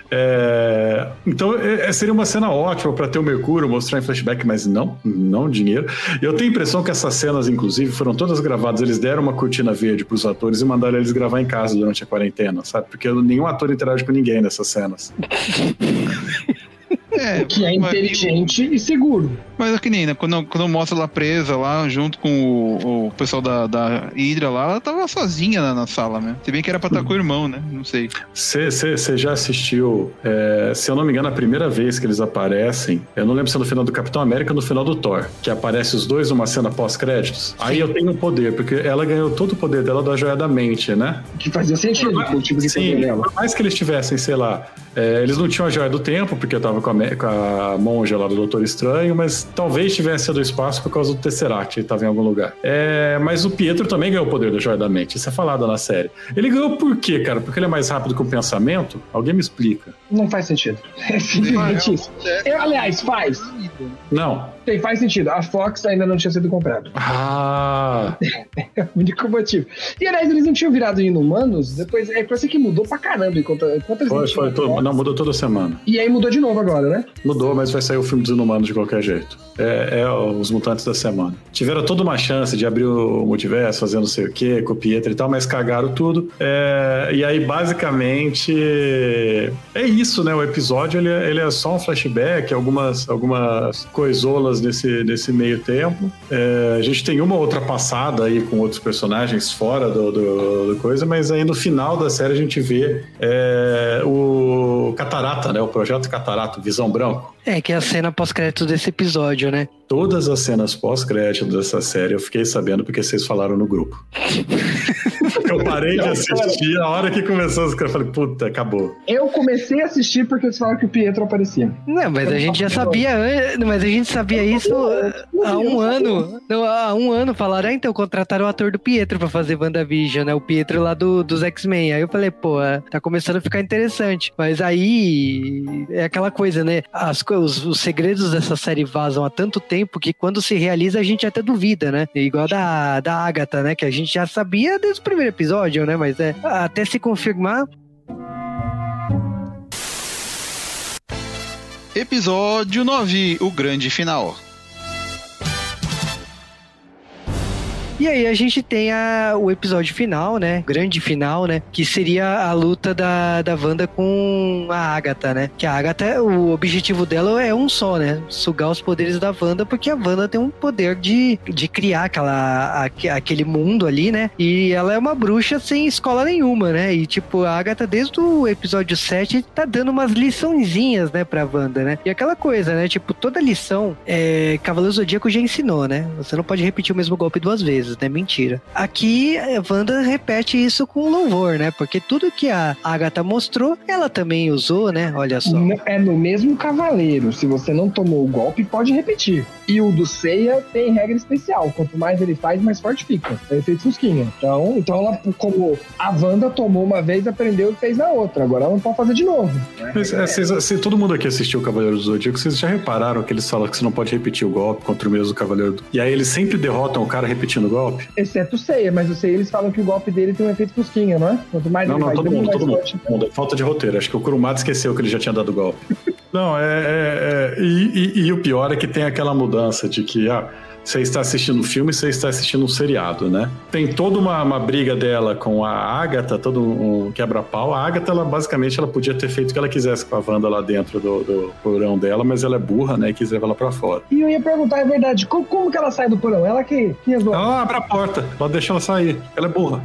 É, Então, é- é- seria uma cena ótima pra ter o Mercúrio mostrar em flashback, mas não, não dinheiro. Eu tenho a impressão que essas cenas, inclusive, foram todas gravadas. Eles deram uma cortina verde pros atores e mandaram eles gravar em casa durante a quarentena, sabe? Porque nenhum ator interage com ninguém nessas cenas. [laughs] É, Que é um amigo- inteligente e seguro. Mas é que nem, né? Quando, quando mostra ela presa lá, junto com o, o pessoal da, da Hydra lá, ela tava sozinha na, na sala, né? Se bem que era pra estar com o irmão, né? Não sei. Você já assistiu, é, se eu não me engano, a primeira vez que eles aparecem, eu não lembro se é no final do Capitão América ou no final do Thor, que aparece os dois numa cena pós-créditos. Aí eu tenho poder, porque ela ganhou todo o poder dela da joia da mente, né? Que fazia sentido com o tipo de Sim, poder dela. por mais que eles tivessem, sei lá, é, eles não tinham a joia do tempo, porque eu tava com a, com a monja lá do Doutor Estranho, mas talvez tivesse a do espaço por causa do Tesseract, ele tava em algum lugar. É, mas o Pietro também ganhou o poder da joia da mente, isso é falado na série. Ele ganhou por quê, cara? Porque ele é mais rápido que o pensamento? Alguém me explica. Não faz sentido. É simplesmente isso. Eu, aliás, faz. Não. Tem, faz sentido. A Fox ainda não tinha sido comprada. Ah, É [laughs] o único motivo. E aliás, eles não tinham virado inumanos, depois é parece que mudou pra caramba enquanto, enquanto eles foi, foi. todo- não, mudou toda semana. E aí mudou de novo agora, né? Mudou, mas vai sair o filme dos Inumanos de qualquer jeito. É, é os mutantes da semana. Tiveram toda uma chance de abrir o multiverso, fazer não sei o quê, Pietro e tal, mas cagaram tudo. É, e aí, basicamente, é isso, né? O episódio ele é, ele é só um flashback, algumas, algumas coisolas nesse, nesse meio tempo. É, a gente tem uma outra passada aí com outros personagens fora do, do, do coisa, mas aí no final da série a gente vê é, o Catarata, né? O projeto Catarata, Visão Branco. É, que é a cena pós-crédito desse episódio, né? Todas as cenas pós-crédito dessa série eu fiquei sabendo porque vocês falaram no grupo. [laughs] eu parei de assistir, a hora que começou os caras, eu falei, puta, acabou. Eu comecei a assistir porque eles falaram que o Pietro aparecia. Não, mas a gente já sabia, mas a gente sabia isso há um ano. Não, há um ano falaram, ah, então contrataram o ator do Pietro pra fazer WandaVision, né? O Pietro lá do, dos X-Men. Aí eu falei, pô, é, tá começando a ficar interessante. Mas aí é aquela coisa, né? As, co- os, os segredos dessa série vazam há tanto tempo que quando se realiza a gente até duvida, né? Igual da, da Agatha, né? Que a gente já sabia desde o primeiro episódio, né? Mas é até se confirmar, Episódio 9, o grande final. E aí a gente tem a, o episódio final, né? Grande final, né? Que seria a luta da, da Wanda com a Agatha, né? Que a Agatha, o objetivo dela é um só, né? Sugar os poderes da Wanda, porque a Wanda tem um poder de, de criar aquela, aque- aquele mundo ali, né? E ela é uma bruxa sem escola nenhuma, né? E tipo, a Agatha, desde o episódio 7, tá dando umas liçõezinhas, né, pra Wanda, né? E aquela coisa, né? Tipo, toda lição, é, Cavaleiro Zodíaco já ensinou, né? Você não pode repetir o mesmo golpe duas vezes, né? Mentira. Aqui, a Wanda repete isso com louvor, né? Porque tudo que a Agatha mostrou, ela também usou, né? Olha só. É no mesmo cavaleiro. Se você não tomou o golpe, pode repetir. E o do Seiya tem regra especial. Quanto mais ele faz, mais forte fica. É efeito Fusquinha. Então, então ela, como a Wanda tomou uma vez, aprendeu e fez na outra. Agora ela não pode fazer de novo. Mas, é, vocês- se todo mundo aqui assistiu o Cavaleiro do Zodíaco, vocês já repararam que eles falam que você não pode repetir o golpe contra o mesmo Cavaleiro do... E aí eles sempre derrotam o cara repetindo o golpe? Exceto o Seiya, mas o Seiya eles falam que o golpe dele tem um efeito Fusquinha, não é? Quanto mais Não, ele não, faz todo mundo, mais todo mundo, todo mundo. É falta de roteiro. Acho que o Kurumada esqueceu que ele já tinha dado o golpe. Não, é. é- é- e, e- e o pior é que tem aquela mudança de que, ah, você está assistindo um filme, você está assistindo um seriado, né? Tem toda uma, uma briga dela com a Agatha, todo um quebra-pau. A Agatha, ela, basicamente, ela podia ter feito o que ela quisesse com a Wanda lá dentro do, do porão dela, mas ela é burra, né? E quis levar ela pra fora. E eu ia perguntar, é verdade, como, como que ela sai do porão? Ela que, que resolve. Ela abre a porta, ela deixa ela sair. Ela é burra.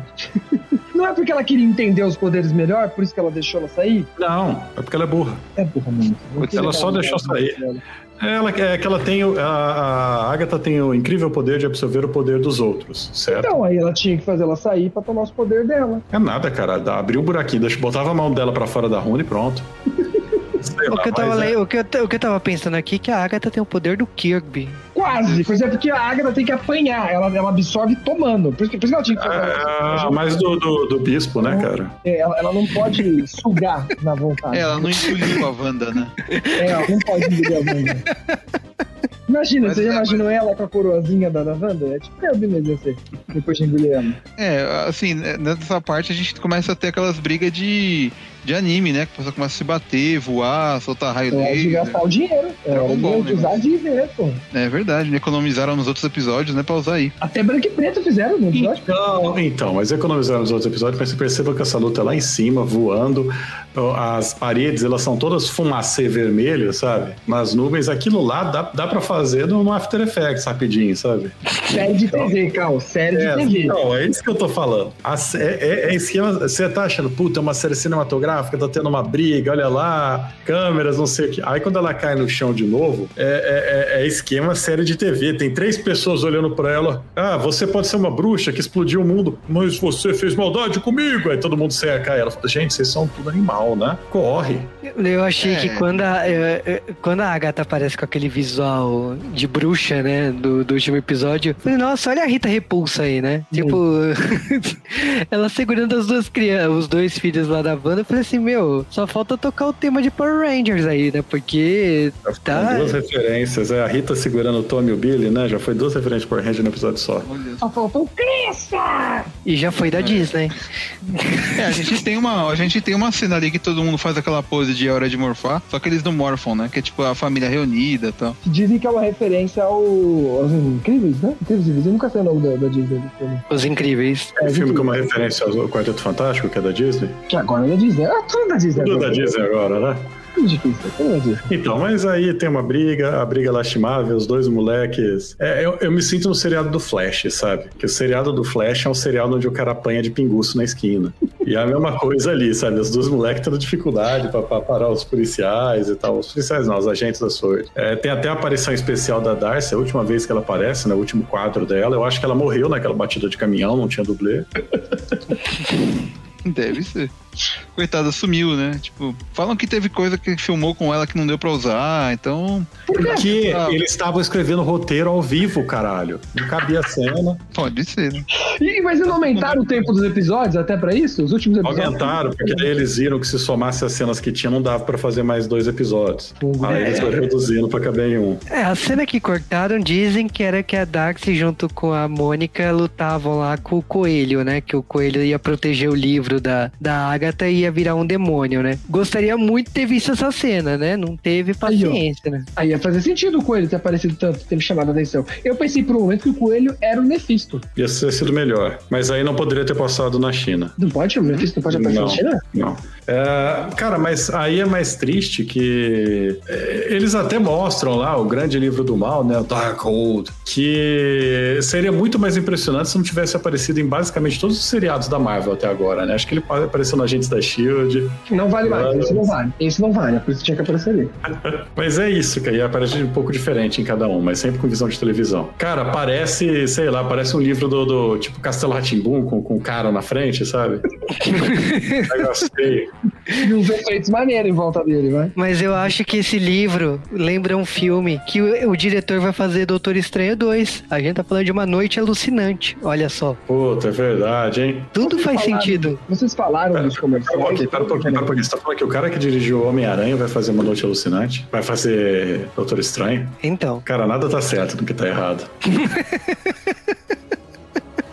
[laughs] Não é porque ela queria entender os poderes melhor, por isso que ela deixou ela sair? Não, é porque ela é burra. É burra mesmo. Ela só deixou sair. Ela é que ela tem o- a, a Agatha tem o incrível poder de absorver o poder dos outros, certo? Então, aí ela tinha que fazer ela sair pra tomar os poderes dela. É nada, cara. Abriu um buraquinho, deixa, botava a mão dela pra fora da runa e pronto. [laughs] Sei O lá, que, eu tava mas é- le- o, que eu, o que eu tava pensando aqui é que a Agatha tem o poder do Kirby. Quase, por exemplo, porque a Agatha tem que apanhar, ela, ela absorve tomando. Por isso, que- por isso que ela tinha que fazer É, mais do, do, do bispo, né, cara? É, ela, ela não pode sugar na vontade. É, ela não engoliu a Wanda, né? É, ela não pode engolir a Wanda. Imagina, Mas você já é, imaginou ela com a coroazinha da, da Wanda? É tipo Kirby mesmo, assim. depois de engolir ela. É, assim, né, nessa parte a gente começa a ter aquelas brigas de, de anime, né? Que a pessoa começa a se bater, voar, soltar raio É hora de laser. gastar o dinheiro. É Dragon Ball, de né, usar de ver, pô. É verdade, né? economizaram nos outros episódios, né? Pra usar aí. Até branco e preto fizeram no episódio. Então, então, mas economizaram nos outros episódios, mas você perceba que essa luta é lá em cima, voando, as paredes, elas são todas fumacê vermelho, sabe? Nas nuvens, aquilo lá dá, dá pra fazer no, After Effects rapidinho, sabe? Série de TV, Cal. Série de É, TV. não, é isso que eu tô falando. A é, é, é esquema. Você tá achando, puta, é uma série cinematográfica, tá tendo uma briga, olha lá, câmeras, não sei o que. Aí quando ela cai no chão de novo, é, é- é- é esquema série de TV. Tem três pessoas olhando pra ela. Ah, você pode ser uma bruxa que explodiu o mundo, mas você fez maldade comigo. Aí todo mundo cerca ela. Fala, Gente, vocês são tudo animal, né? Corre. Eu achei É. que quando a, quando a Agatha aparece com aquele visual de bruxa, né, do, do último episódio, falei, nossa, olha a Rita Repulsa aí, né? Tipo, [laughs] ela segurando as duas crianças, os dois filhos lá da banda, eu falei assim, meu, só falta tocar o tema de Power Rangers aí, né? Porque tá. Tem duas referências. É a Rita segurando o Tommy e o Billy, né? Já foi duas referências por Ranger no episódio só. Só faltou cresça! E já foi da Disney. É, a gente tem uma, a gente tem uma cena ali que todo mundo faz aquela pose de é hora de morfar, só que eles não morfam, né? Que é tipo a família reunida e tal. Dizem que é uma referência ao, aos Incríveis, né? Incríveis, eu nunca sei o nome da, da Disney do filme. Os incríveis. Um filme com uma referência ao Quarteto Fantástico, que é da Disney. Que agora é da Disney. Ah, tudo da Disney. Tudo da agora. Disney agora, né? Tudo difícil, tudo da Disney. Então, mas aí tem uma briga, a briga lastimável, os dois moleques. É, eu, eu me sinto no seriado do Flash, sabe? Que o seriado do Flash é um seriado onde o cara apanha de pinguço na esquina. E é a mesma coisa ali, sabe? Os dois moleques tendo dificuldade pra, pra parar os policiais e tal. Os policiais não, os agentes da SWORD. É, tem até a aparição especial da Darcy, a última vez que ela aparece, né? O último quadro dela. Eu acho que ela morreu naquela batida de caminhão, não tinha dublê. Deve ser. [laughs] Coitada, sumiu, né? Tipo, falam que teve coisa que filmou com ela que não deu pra usar, então. Porque Ah. eles estavam escrevendo roteiro ao vivo, caralho. Não cabia a cena. Pode ser, né? Ih, mas eles não aumentaram o tempo dos episódios até pra isso? Os últimos episódios? Aumentaram, porque daí eles viram que se somasse as cenas que tinha, não dava pra fazer mais dois episódios. Aí eles foram reduzindo pra caber em um. É, a cena que cortaram dizem que era que a Darcy junto com a Mônica lutavam lá com o coelho, né? Que o coelho ia proteger o livro da, da Agatha ia virar um demônio, né? Gostaria muito de ter visto essa cena, né? Não teve paciência, né? Aí ia fazer sentido o coelho ter aparecido tanto, ter me chamado a atenção. Eu pensei por um momento que o coelho era o Nefisto. Ia ter sido melhor. Mas aí não poderia ter passado na China. Não pode? O Nefisto não pode aparecer Não, na China? não. É, cara, mas aí é mais triste que é, eles até mostram lá o grande livro do mal, né, o Darkhold, que seria muito mais impressionante se não tivesse aparecido em basicamente todos os seriados da Marvel até agora, né? Acho que ele apareceu no Agentes da Shield. Não vale mais, Claro. esse não vale. Esse não vale, por isso tinha que aparecer ali. [laughs] Mas é isso, que aí aparece um pouco diferente em cada um, mas sempre com visão de televisão. Cara, parece, sei lá, parece um livro do, do tipo Castelo Ratimbum com, com um cara na frente, sabe? [laughs] Negócio feio. E uns efeitos maneiros em volta dele, vai. Mas eu acho que esse livro lembra um filme que o, o diretor vai fazer Doutor Estranho 2. A gente tá falando de uma noite alucinante. Olha só. Puta, é verdade, hein? Tudo faz falaram- sentido. Vocês falaram dos Pera um comerciais. pera um pouquinho, pera um pouquinho. Você tá falando que o cara que dirigiu Homem-Aranha vai fazer uma noite alucinante? Vai fazer Doutor Estranho? Então. Cara, nada tá certo do que tá errado. [laughs]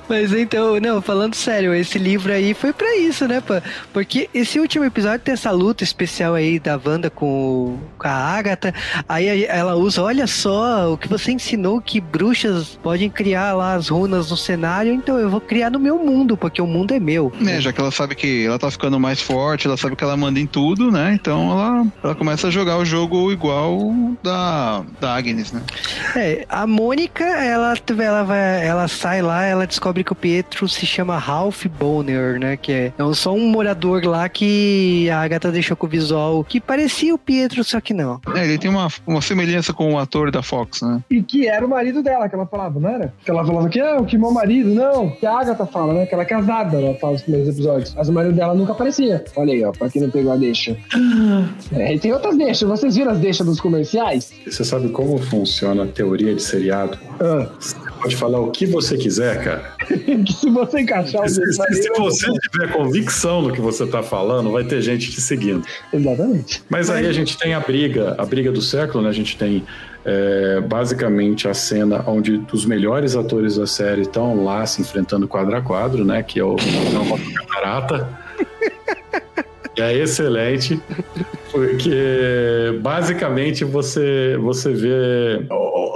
Mas então, não, falando sério, esse livro aí foi pra isso, né, pô? Porque esse último episódio tem essa luta especial aí da Wanda com, com a Agatha. Aí ela usa, olha só, o que você ensinou que bruxas podem criar lá as runas no cenário, então eu vou criar no meu mundo, porque o mundo é meu. Né, já que ela sabe que ela tá ficando mais forte, ela sabe que ela manda em tudo, né? Então ela, ela começa a jogar o jogo igual da, da Agnes, né? É, a Mônica, ela, ela, vai, ela sai lá, ela descobre que o Pietro se chama Ralph Bonner, né? Que é, é só um morador lá que a Agatha deixou com o visual que parecia o Pietro, só que não. É, ele tem uma, uma semelhança com o ator da Fox, né? E que era o marido dela, que ela falava, não era? Que ela falava que, ah, que meu marido, não. Que a Agatha fala, né? Que ela é casada, ela fala nos primeiros episódios. Mas o marido dela nunca aparecia. Olha aí, ó, pra quem não pegou a deixa. É, e tem outras deixas. Vocês viram as deixas dos comerciais? Você sabe como funciona a teoria de seriado? Ah, pode falar o que você quiser, cara. [laughs] se você encaixar os Se, se- se você tiver convicção no que você tá falando, vai ter gente te seguindo. Exatamente. Mas aí a gente tem a briga, a briga do século, né? A gente tem É basicamente a cena onde os melhores atores da série estão lá se enfrentando quadro a quadro, né? Que é o Novato Catarata. [laughs] E é excelente, porque basicamente você, você vê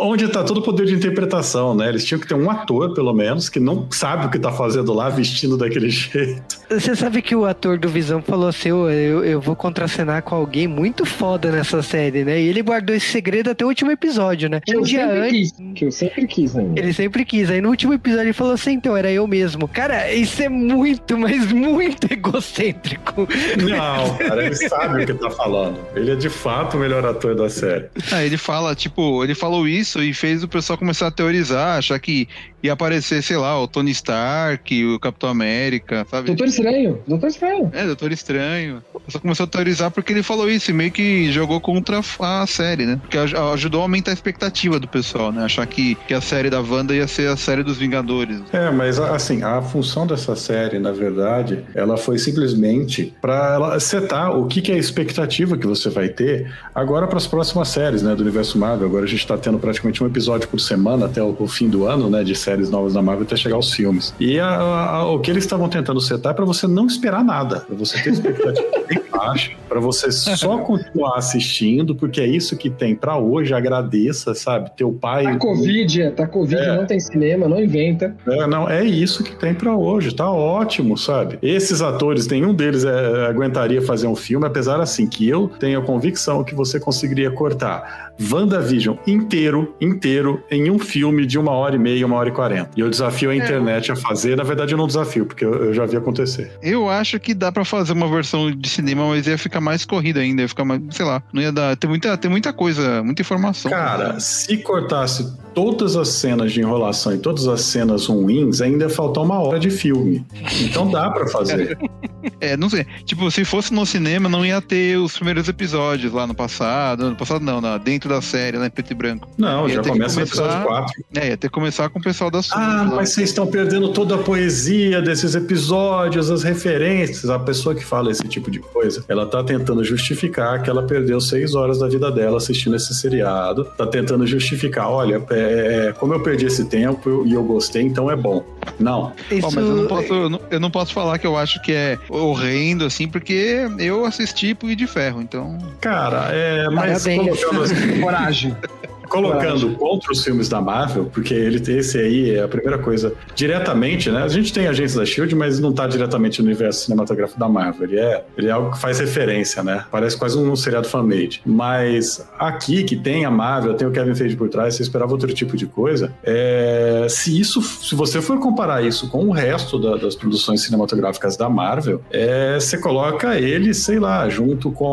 onde está todo o poder de interpretação, né? Eles tinham que ter um ator, pelo menos, que não sabe o que está fazendo lá, vestindo daquele [laughs] jeito. Você sabe que o ator do Visão falou assim: "Ô, eu, eu vou contracenar com alguém muito foda nessa série, né? E ele guardou esse segredo até o último episódio, né? Que um eu dia sempre antes. quis. Que eu sempre quis ainda. Ele sempre quis. Aí no último episódio ele falou assim: então, era eu mesmo. Cara, isso é muito, mas muito [laughs] egocêntrico. Não, cara, ele [laughs] sabe o que tá falando. Ele é de fato o melhor ator da série. Ah, ele fala, tipo, ele falou isso e fez o pessoal começar a teorizar, achar que ia aparecer, sei lá, o Tony Stark, o Capitão América, sabe? Doutor Estranho, Doutor Estranho. É, Doutor Estranho. Pessoal começou a teorizar porque ele falou isso e meio que jogou contra a série, né? Porque aj- ajudou a aumentar a expectativa do pessoal, né? Achar que, que a série da Wanda ia ser a série dos Vingadores. É, mas assim, a função dessa série, na verdade, ela foi simplesmente para ela setar o que, que é a expectativa que você vai ter agora para as próximas séries, né, do universo Marvel. Agora a gente tá tendo praticamente um episódio por semana até o, o fim do ano, né, de séries novas da Marvel até chegar aos filmes. E a- a- o que eles estavam tentando setar é para você não esperar nada, para você ter expectativa [laughs] bem baixa, para você [laughs] só continuar assistindo, porque é isso que tem para hoje. Agradeça, sabe? Teu pai. Tá Covid, é, tá Covid, É. não tem cinema, não inventa. É, não, é isso que tem pra hoje, tá ótimo, sabe? Esses atores, nenhum deles é, aguentaria fazer um filme, apesar assim que eu tenho a convicção que você conseguiria cortar WandaVision inteiro, inteiro, em um filme de uma hora e meia, uma hora e quarenta. E eu desafio a internet a fazer, na verdade eu não desafio, porque eu, eu já vi acontecer. Eu acho que dá pra fazer uma versão de cinema, mas ia ficar mais corrida ainda, ia ficar mais, sei lá, não ia dar, tem muita, tem muita coisa, muita informação. Cara, se cortasse todas as cenas de enrolação e todas as cenas ruins, ainda ia faltar uma hora de filme. Então dá pra fazer. É, não sei. Tipo, se fosse no cinema, não ia ter os primeiros episódios lá no passado. No passado não, na, dentro da série, lá em preto e branco. Não, Ia já começa no episódio começar- 4. É, ia ter que começar com o pessoal da Sony. Ah, mas vocês estão perdendo toda a poesia desses episódios, as referências. A pessoa que fala esse tipo de coisa, ela tá tentando justificar que ela perdeu seis horas da vida dela assistindo esse seriado. Tá tentando justificar, olha, é, é, como eu perdi esse tempo e eu gostei, então é bom. Não. Ó, mas eu não, posso, eu, não, eu não posso falar que eu acho que é horrendo, assim, porque eu assisti Punho de Ferro, então. Cara, é, mas colocando assim, [laughs] Coragem. colocando contra os filmes da Marvel, porque ele esse aí é a primeira coisa diretamente, né? A gente tem agentes da Shield, mas não tá diretamente no universo cinematográfico da Marvel. Ele é, ele é algo que faz referência, né? Parece quase um seriado fan-made. Mas aqui que tem a Marvel, tem o Kevin Feige por trás, você esperava outro tipo de coisa. É, se isso, se você for comparar isso com o resto da- das produções cinematográficas da Marvel, é, você coloca ele, sei lá, junto com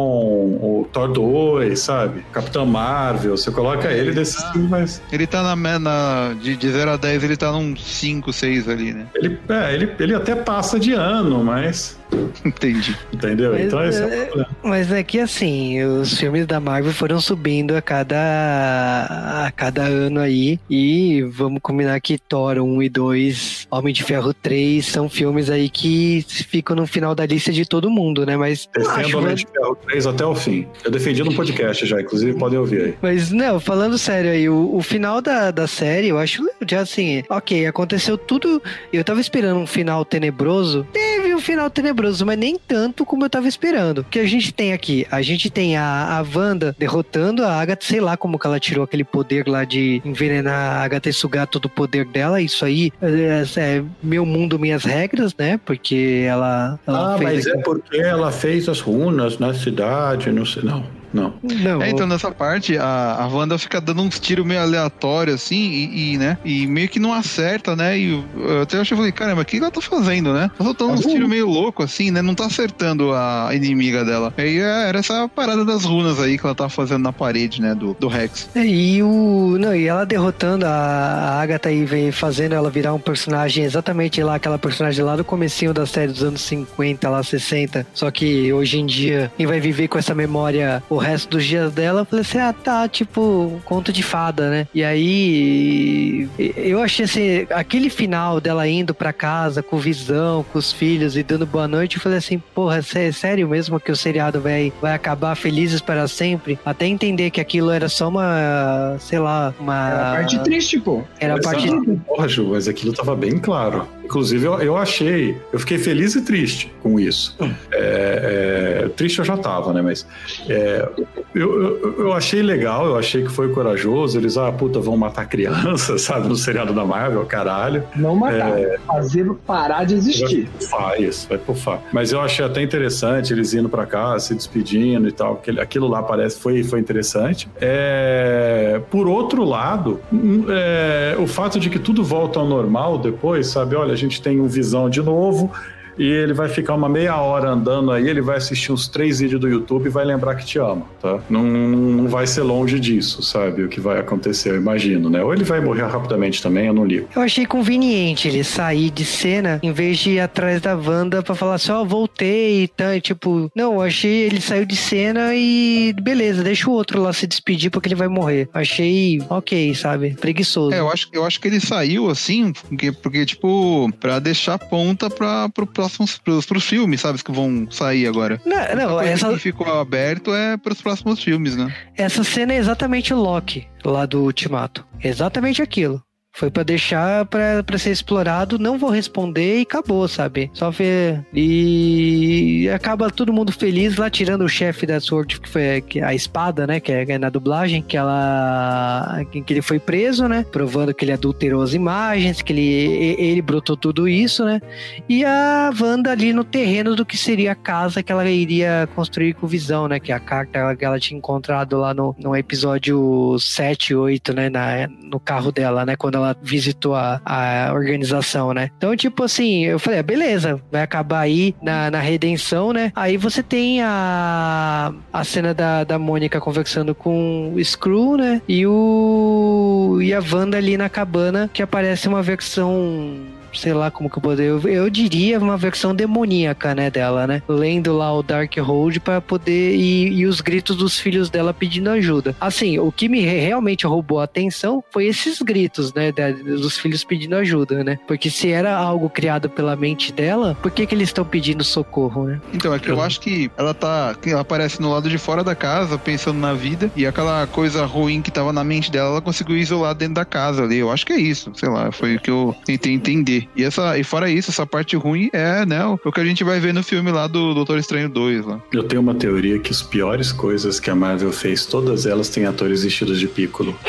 o Thor 2, sabe? Capitão Marvel, você coloca ele desses filmes mais. Ele tá na, na de, de 0 a 10, ele tá num 5, 6 ali, né? Ele, é, ele, ele até passa de ano, mas. [laughs] Entendi. Entendeu? Mas, então esse é o é, problema. mas é que assim, os filmes da Marvel foram subindo a cada, a cada ano aí. E vamos combinar que Thor 1 e 2, Homem de Ferro 3 são filmes aí que ficam no final da lista de todo mundo, né? Mas eu Defendo Homem de Ferro 3 até o fim. Eu defendi no podcast já, inclusive podem ouvir aí. Mas, não, falando sério aí, o, o final da, da série, eu acho já assim, ok, aconteceu tudo. Eu tava esperando um final tenebroso. Teve um final tenebroso, mas nem tanto como eu tava esperando. O que a gente tem aqui? A gente tem a, a Wanda derrotando a Agatha, sei lá como que ela tirou aquele poder lá de envenenar a Agatha e sugar todo o poder dela. Isso aí é, é meu mundo, minhas regras, né? Porque ela. ela Ah, fez mas é porque ela fez as runas na cidade, não sei. Não, não. Não, É, então nessa parte, a, a Wanda fica dando uns tiros meio aleatórios, assim, e, e, né? E meio que não acerta, né? E eu- até achei, falei, caramba, o que ela tá fazendo, né? Tá soltando uns tiros meio louco, assim, né? Não tá acertando a inimiga dela. Aí é, era essa parada das runas aí que ela tava fazendo na parede, né? Do, do Rex. É, E o. Não, e ela derrotando a, a Agatha e vem fazendo ela virar um personagem exatamente lá, aquela personagem lá do comecinho da série dos anos 50, lá 60. Só que hoje em dia, quem vai viver com essa memória resto dos dias dela, eu falei assim, ah, tá, tipo, conto de fada, né? E aí eu achei assim, aquele final dela indo pra casa com visão, com os filhos e dando boa noite, eu falei assim, porra, é sério mesmo que o seriado vai, vai acabar felizes para sempre? Até entender que aquilo era só uma, sei lá, uma... Era a parte triste, pô. Era a Mas parte... Porra, Ju, mas aquilo tava bem claro. Inclusive, eu, eu achei, eu fiquei feliz e triste com isso. É, é, triste eu já tava, né? Mas é, eu, eu, eu achei legal, eu achei que foi corajoso. Eles, ah, puta, vão matar criança, [laughs] sabe? No seriado da Marvel, caralho. Não matar, fazer parar de existir. Vai isso, vai pufar. Mas eu achei até interessante eles indo pra cá, se despedindo e tal. Aquilo lá parece foi, foi interessante. É, por outro lado, hum, é, o fato de que tudo volta ao normal depois, sabe? Olha, gente tem um visão de novo. E ele vai ficar uma meia hora andando aí, ele vai assistir uns três vídeos do YouTube e vai lembrar que te ama, tá? Não, não vai ser longe disso, sabe? O que vai acontecer, eu imagino, né? Ou ele vai morrer rapidamente também, eu não ligo. Eu achei conveniente ele sair de cena em vez de ir atrás da Wanda pra falar assim, ó, voltei e tá, tipo, não, eu achei ele saiu de cena e beleza, deixa o outro lá se despedir porque ele vai morrer. Achei ok, sabe? Preguiçoso. É, eu acho, eu acho que ele saiu assim, porque, porque tipo, pra deixar ponta pra, pro próximos, pros, pros filmes, sabe? Que vão sair agora. Não, não essa, que ficou aberto é pros próximos filmes, né? essa cena é exatamente o Loki lá do Ultimato. Exatamente aquilo. Foi pra deixar pra ser explorado, não vou responder e acabou, sabe? Só ver. E acaba todo mundo feliz lá, tirando o chefe da Sword, que foi a espada, né? Que é na dublagem, que ela. que ele foi preso, né? Provando que ele adulterou as imagens, que ele, ele brotou tudo isso, né? E a Wanda ali no terreno do que seria a casa que ela iria construir com visão, né? Que é a carta que ela tinha encontrado lá no, no episódio 7, 8, né? Na, no carro dela, né? Quando ela visitou a, a organização, né? Então, tipo assim, eu falei, ah, beleza, vai acabar aí na, na redenção, né? Aí você tem a, a cena da, da Mônica conversando com o Screw, né? E o. E a Wanda ali na cabana, que aparece uma versão sei lá como que eu poderia. Eu, eu diria uma versão demoníaca, né, dela, né? Lendo lá o Dark Hold para poder. E, e os gritos dos filhos dela pedindo ajuda. Assim, o que me re- realmente roubou a atenção foi esses gritos, né? da- dos filhos pedindo ajuda, né? Porque se era algo criado pela mente dela, por que, que eles estão pedindo socorro, né? Então, é que eu acho que ela tá. que Ela aparece no lado de fora da casa, pensando na vida, e aquela coisa ruim que tava na mente dela, ela conseguiu isolar dentro da casa ali. Eu acho que é isso, sei lá, foi o que eu tentei entender. E, essa, e fora isso, essa parte ruim é, né, o o que a gente vai ver no filme lá do Doutor Estranho 2 lá. Eu tenho uma teoria que as piores coisas que a Marvel fez, todas elas têm atores vestidos de piccolo. [laughs]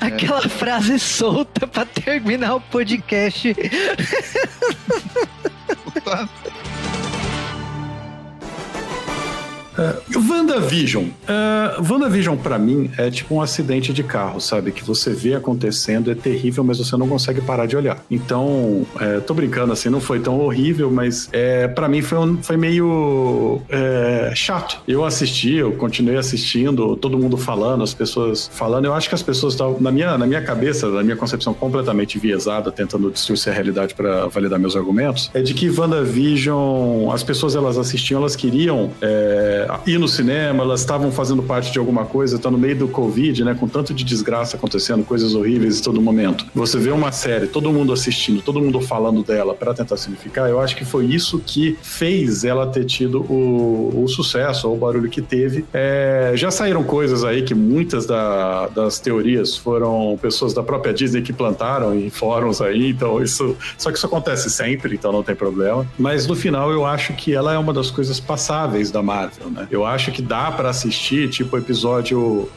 Aquela frase solta pra terminar o podcast. [laughs] Uh, WandaVision. Uh, WandaVision, pra mim, é tipo um acidente de carro, sabe? Que você vê acontecendo, é terrível, mas você não consegue parar de olhar. Então, é, tô brincando assim, não foi tão horrível, mas é, para mim foi, um- foi meio é, chato. Eu assisti, eu continuei assistindo, todo mundo falando, as pessoas falando. Eu acho que as pessoas estavam, na minha, na minha cabeça, na minha concepção completamente enviesada, tentando distorcer a realidade para validar meus argumentos, é de que WandaVision, as pessoas elas assistiam, elas queriam é, ir no cinema, elas estavam fazendo parte de alguma coisa, tá no meio do Covid, né, com tanto de desgraça acontecendo, coisas horríveis em todo momento. Você vê uma série, todo mundo assistindo, todo mundo falando dela para tentar significar, eu acho que foi isso que fez ela ter tido o, o sucesso, ou o barulho que teve. É, já saíram coisas aí que muitas da- das teorias foram pessoas da própria Disney que plantaram em fóruns aí, então isso. Só que isso acontece sempre, então não tem problema. Mas no final eu acho que ela é uma das coisas passáveis da Marvel, né? Eu acho que dá pra assistir, tipo, episódio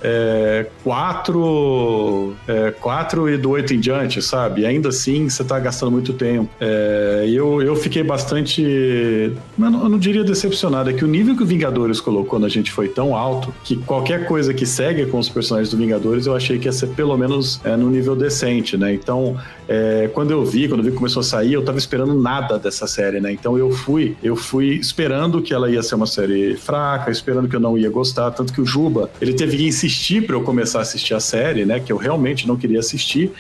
4 e do 8 em diante, sabe? E ainda assim você tá gastando muito tempo. É, eu, eu fiquei bastante. Eu não, eu não diria decepcionado, é que o nível que o Vingadores colocou na gente foi tão alto que qualquer coisa que segue com os personagens do Vingadores eu achei que ia ser pelo menos é, no nível decente, né? Então é, quando eu vi, quando eu vi que começou a sair, eu tava esperando nada dessa série, né? Então eu fui, eu fui esperando que ela ia ser uma série fraca, esperando que eu não ia gostar, tanto que o Juba, ele teve que insistir para eu começar a assistir a série, né? Que eu realmente não queria assistir.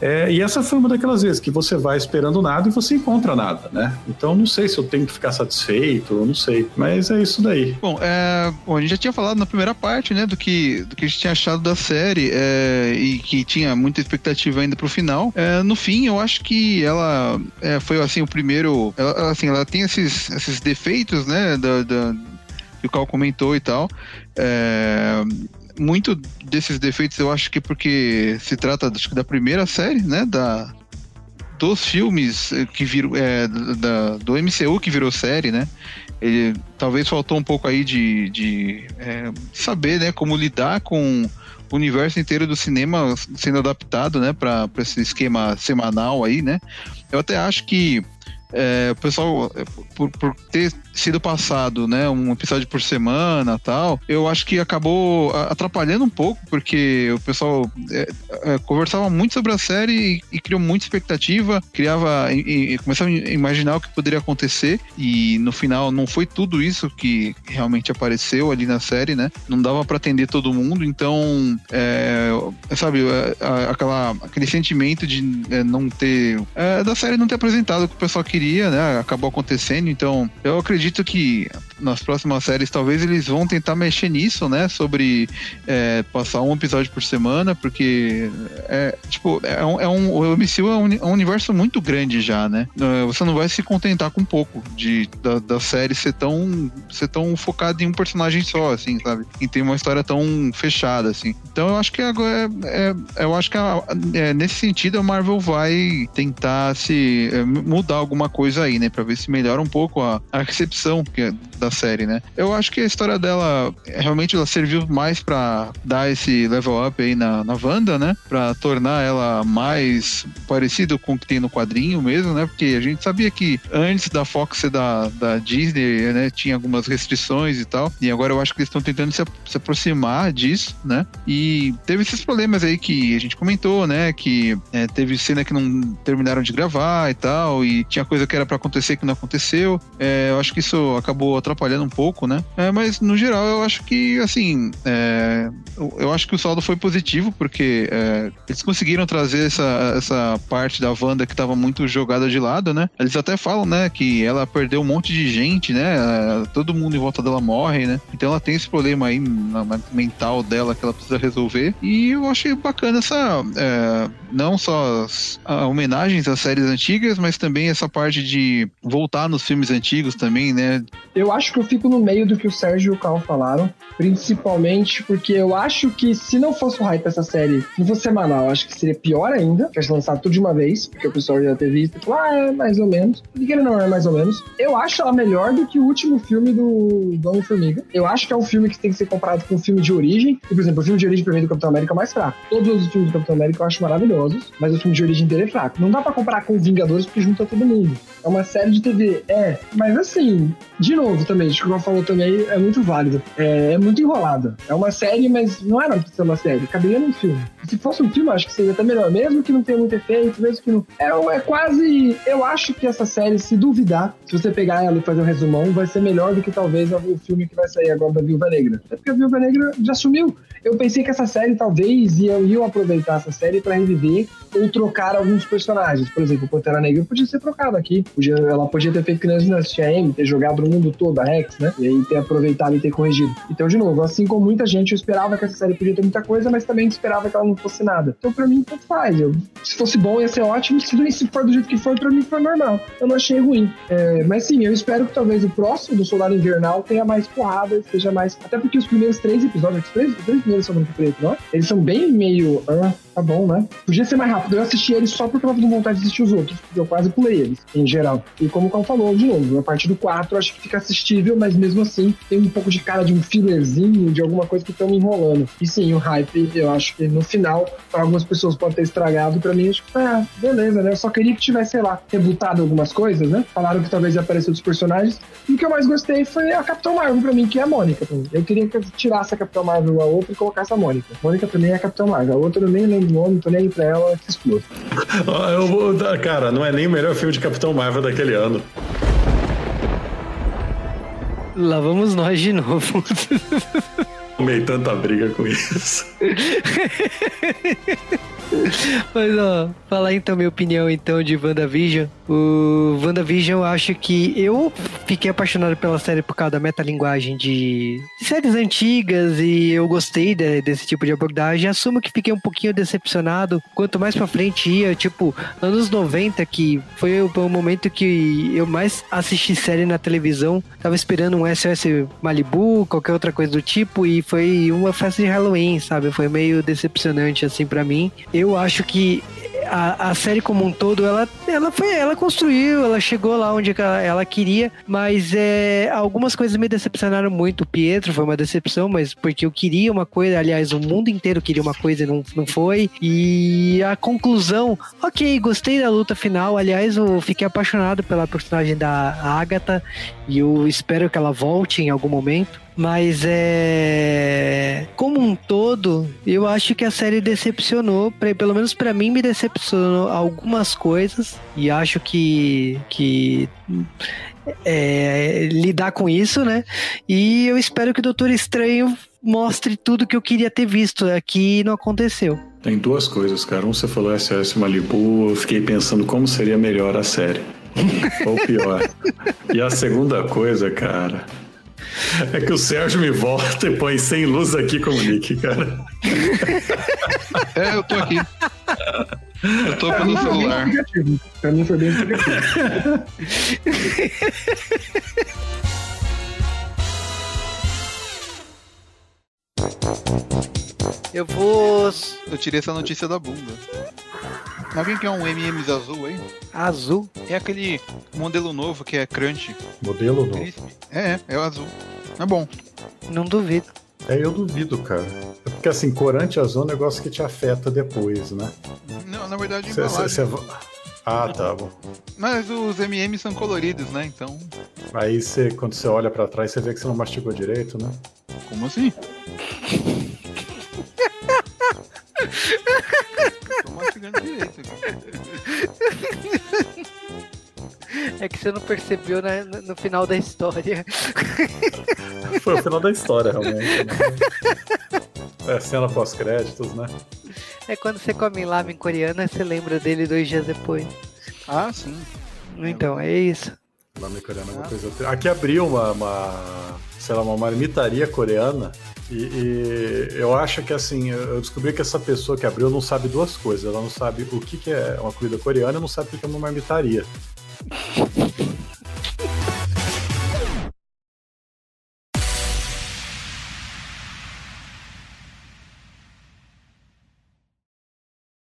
É, e essa foi uma daquelas vezes que você vai esperando nada e você encontra nada, né? Então não sei se eu tenho que ficar satisfeito, eu não sei. Mas é isso daí. Bom, é, bom, a gente já tinha falado na primeira parte, né, do que, do que a gente tinha achado da série é, e que tinha muita expectativa ainda pro final. É, no fim, eu acho que ela é, foi assim o primeiro. Ela, assim, ela tem esses, esses defeitos, né, da, da- que o Cal comentou e tal. É, muito desses defeitos eu acho que porque se trata acho da primeira série, né, da dos filmes que viram é, da, do MCU que virou série, né? Ele talvez faltou um pouco aí de, de é, saber, né, como lidar com o universo inteiro do cinema sendo adaptado, né, para esse esquema semanal aí, né? Eu até acho que é, o pessoal, é, por, por ter sido passado, né, um episódio por semana tal, eu acho que acabou atrapalhando um pouco, porque o pessoal é, é, conversava muito sobre a série e, e criou muita expectativa, criava e, e começava a imaginar o que poderia acontecer e no final não foi tudo isso que realmente apareceu ali na série, né? Não dava para atender todo mundo, então, é, sabe, é, aquela, aquele sentimento de é, não ter é, da série não ter apresentado o que o pessoal queria, né? Acabou acontecendo, então eu acredito que nas próximas séries talvez eles vão tentar mexer nisso, né? Sobre é, passar um episódio por semana, porque é tipo é um, é um o MCU é um, é um universo muito grande já, né? É, Você não vai se contentar com pouco de da, da série ser tão ser tão focado em um personagem só, assim, sabe? E tem uma história tão fechada, assim. Então eu acho que agora é, é- eu acho que a- é, nesse sentido a Marvel vai tentar se mudar alguma coisa aí, né? Pra ver se melhora um pouco a, a recepção que é da série, né? Eu acho que a história dela realmente ela serviu mais pra dar esse level up aí na, na Wanda, né? Pra tornar ela mais parecido com o que tem no quadrinho mesmo, né? Porque a gente sabia que antes da Fox ser da, da Disney, né? Tinha algumas restrições e tal. E agora eu acho que eles estão tentando se, se aproximar disso, né? E teve esses problemas aí que a gente comentou, né? Que é, teve cena que não terminaram de gravar e tal. E tinha coisa que era pra acontecer que não aconteceu. É, eu acho que isso acabou atrapalhando um pouco, né? É, mas no geral eu acho que, assim, é, eu, eu acho que o saldo foi positivo, porque é, eles conseguiram trazer essa, essa parte da Wanda que estava muito jogada de lado, né? Eles até falam, né, que ela perdeu um monte de gente, né? É, Todo mundo em volta dela morre, né? Então ela tem esse problema aí na, na mental dela que ela precisa resolver. E eu achei bacana essa. é, não só as a, homenagens às séries antigas, mas também essa parte de voltar nos filmes antigos também, né? Eu acho que eu fico no meio do que o Sérgio e o Carl falaram, principalmente porque eu acho que se não fosse o hype dessa série, não fosse semanal, acho que seria pior ainda, tivesse lançado tudo de uma vez, porque o pessoal já ter visto, tipo, ah, é mais ou menos. E que não é mais ou menos. Eu acho ela melhor do que o último filme do do Homem-Formiga. Eu acho que é um filme que tem que ser comparado com um filme de origem. E, por exemplo, o filme de origem pra mim do Capitão América é mais fraco. Todos os filmes do Capitão América eu acho maravilhosos, mas o filme de origem dele é fraco. Não dá pra comparar com Vingadores porque junta todo mundo. É uma série de TV. É, mas assim, de novo também, acho que o falou também é muito válido. É, é muito enrolada. É uma série, mas não era pra ser uma série. Caberia num filme. Se fosse um filme, acho que seria até melhor. Mesmo que não tenha muito efeito, mesmo que não. É, é quase. Eu acho que essa série, se duvidar, se você pegar ela e fazer um resumão, vai ser melhor do que talvez o filme que vai sair agora da Viúva Negra. Até porque a Viúva Negra já sumiu. Eu pensei que essa série talvez iam, iam aproveitar essa série pra reviver ou trocar alguns personagens. Por exemplo, o Pantera Negra podia ser trocado aqui. Podia, ela podia ter feito que nem a Dinastia M, ter jogado no mundo todo a Rex, né? E aí ter aproveitado e ter corrigido. Então, de novo, assim como muita gente, eu esperava que essa série podia ter muita coisa, mas também esperava que ela não fosse nada. Então, pra mim, tanto faz. Eu, se fosse bom, ia ser ótimo. Se, nem se for do jeito que foi, pra mim foi normal. Eu não achei ruim. É, mas sim, eu espero que talvez o próximo do Soldado Invernal tenha mais porrada, seja mais. Até porque os primeiros três episódios, os três, três primeiros são muito preto, não é? Eles são bem meio. Ah, tá bom, né? Podia ser mais rápido. Eu assisti eles só porque eu tava vontade de assistir os outros, eu quase pulei eles, em geral. E como o Cal falou, de novo, a partir do 4 eu acho que fica assistível, mas mesmo assim tem um pouco de cara de um fillerzinho, de alguma coisa que estão me enrolando. E sim, o hype, eu acho que no final, para algumas pessoas pode ter estragado, pra mim, acho que, ah, beleza, né? Eu só queria que tivesse, sei lá, rebutado algumas coisas, né? Falaram que talvez ia aparecer outros personagens. E o que eu mais gostei foi a Capitão Marvel pra mim, que é a Mônica. pra. Eu queria que eu tirasse a Capitão Marvel a outra e colocasse a Mônica. Mônica pra mim é a Capitão Marvel. A outra eu nem lembro de homem, tô nem aí pra ela que exploda. Eu vou dar- cara, não é nem o melhor filme de Capitão Marvel daquele ano. Lá vamos nós de novo. [laughs] Tomei tanta briga com isso. Mas ó, falar então minha opinião então de WandaVision. O WandaVision eu acho que eu fiquei apaixonado pela série por causa da metalinguagem de, de séries antigas e eu gostei de- desse tipo de abordagem. Assumo que fiquei um pouquinho decepcionado quanto mais pra frente ia, tipo, anos 90 que foi o, o momento que eu mais assisti série na televisão. Tava esperando um SOS Malibu, qualquer outra coisa do tipo e foi uma festa de Halloween, sabe? Foi meio decepcionante assim pra mim. Eu acho que a, a série como um todo, ela, ela foi, ela construiu, ela chegou lá onde ela, ela queria, mas é, algumas coisas me decepcionaram muito. O Pietro foi uma decepção, mas porque eu queria uma coisa, aliás, o mundo inteiro queria uma coisa e não, não foi. E a conclusão, ok, gostei da luta final. Aliás, eu fiquei apaixonado pela personagem da Agatha e eu espero que ela volte em algum momento. Mas é. Como um todo, eu acho que a série decepcionou. Pelo menos pra mim, me decepcionou algumas coisas. E acho que. que é, lidar com isso, né? E eu espero que o Doutor Estranho mostre tudo que eu queria ter visto aqui e não aconteceu. Tem duas coisas, cara. Um, você falou SOS Malibu, eu fiquei pensando como seria melhor a série. [laughs] Ou pior. E a segunda coisa, cara, é que o Sérgio me volta e põe sem luz aqui com o Nick, cara. É, eu tô aqui. Eu tô pelo celular. Pra mim foi bem explicativo. [laughs] Eu vou. Eu tirei essa notícia da bunda. Alguém quer um MMs azul aí? Azul? É aquele modelo novo que é crunch. Modelo novo. É, é, é o azul. É bom. Não duvido. É, eu duvido, cara. É Porque assim, corante azul é um negócio que te afeta depois, né? Não, na verdade, Cê- cê- embalagem. cê Ah, tá bom. Mas os MMs são coloridos, né? Então, Aí você, quando você olha pra trás, você vê que você não mastigou direito, né? como assim? [laughs] Tô mastigando direito aqui. É que você não percebeu né, no, final da história. Foi o final da história, realmente. né? É, cena pós-créditos, né? É quando você come lamen coreana, você lembra dele dois dias depois. Ah, sim. Então, é isso. Lame é uma coisa. Aqui abriu uma, uma, sei lá, uma marmitaria coreana. E, e eu acho que assim, eu descobri que essa pessoa que abriu não sabe duas coisas. Ela não sabe o que, que é uma comida coreana e não sabe o que é uma marmitaria. [laughs]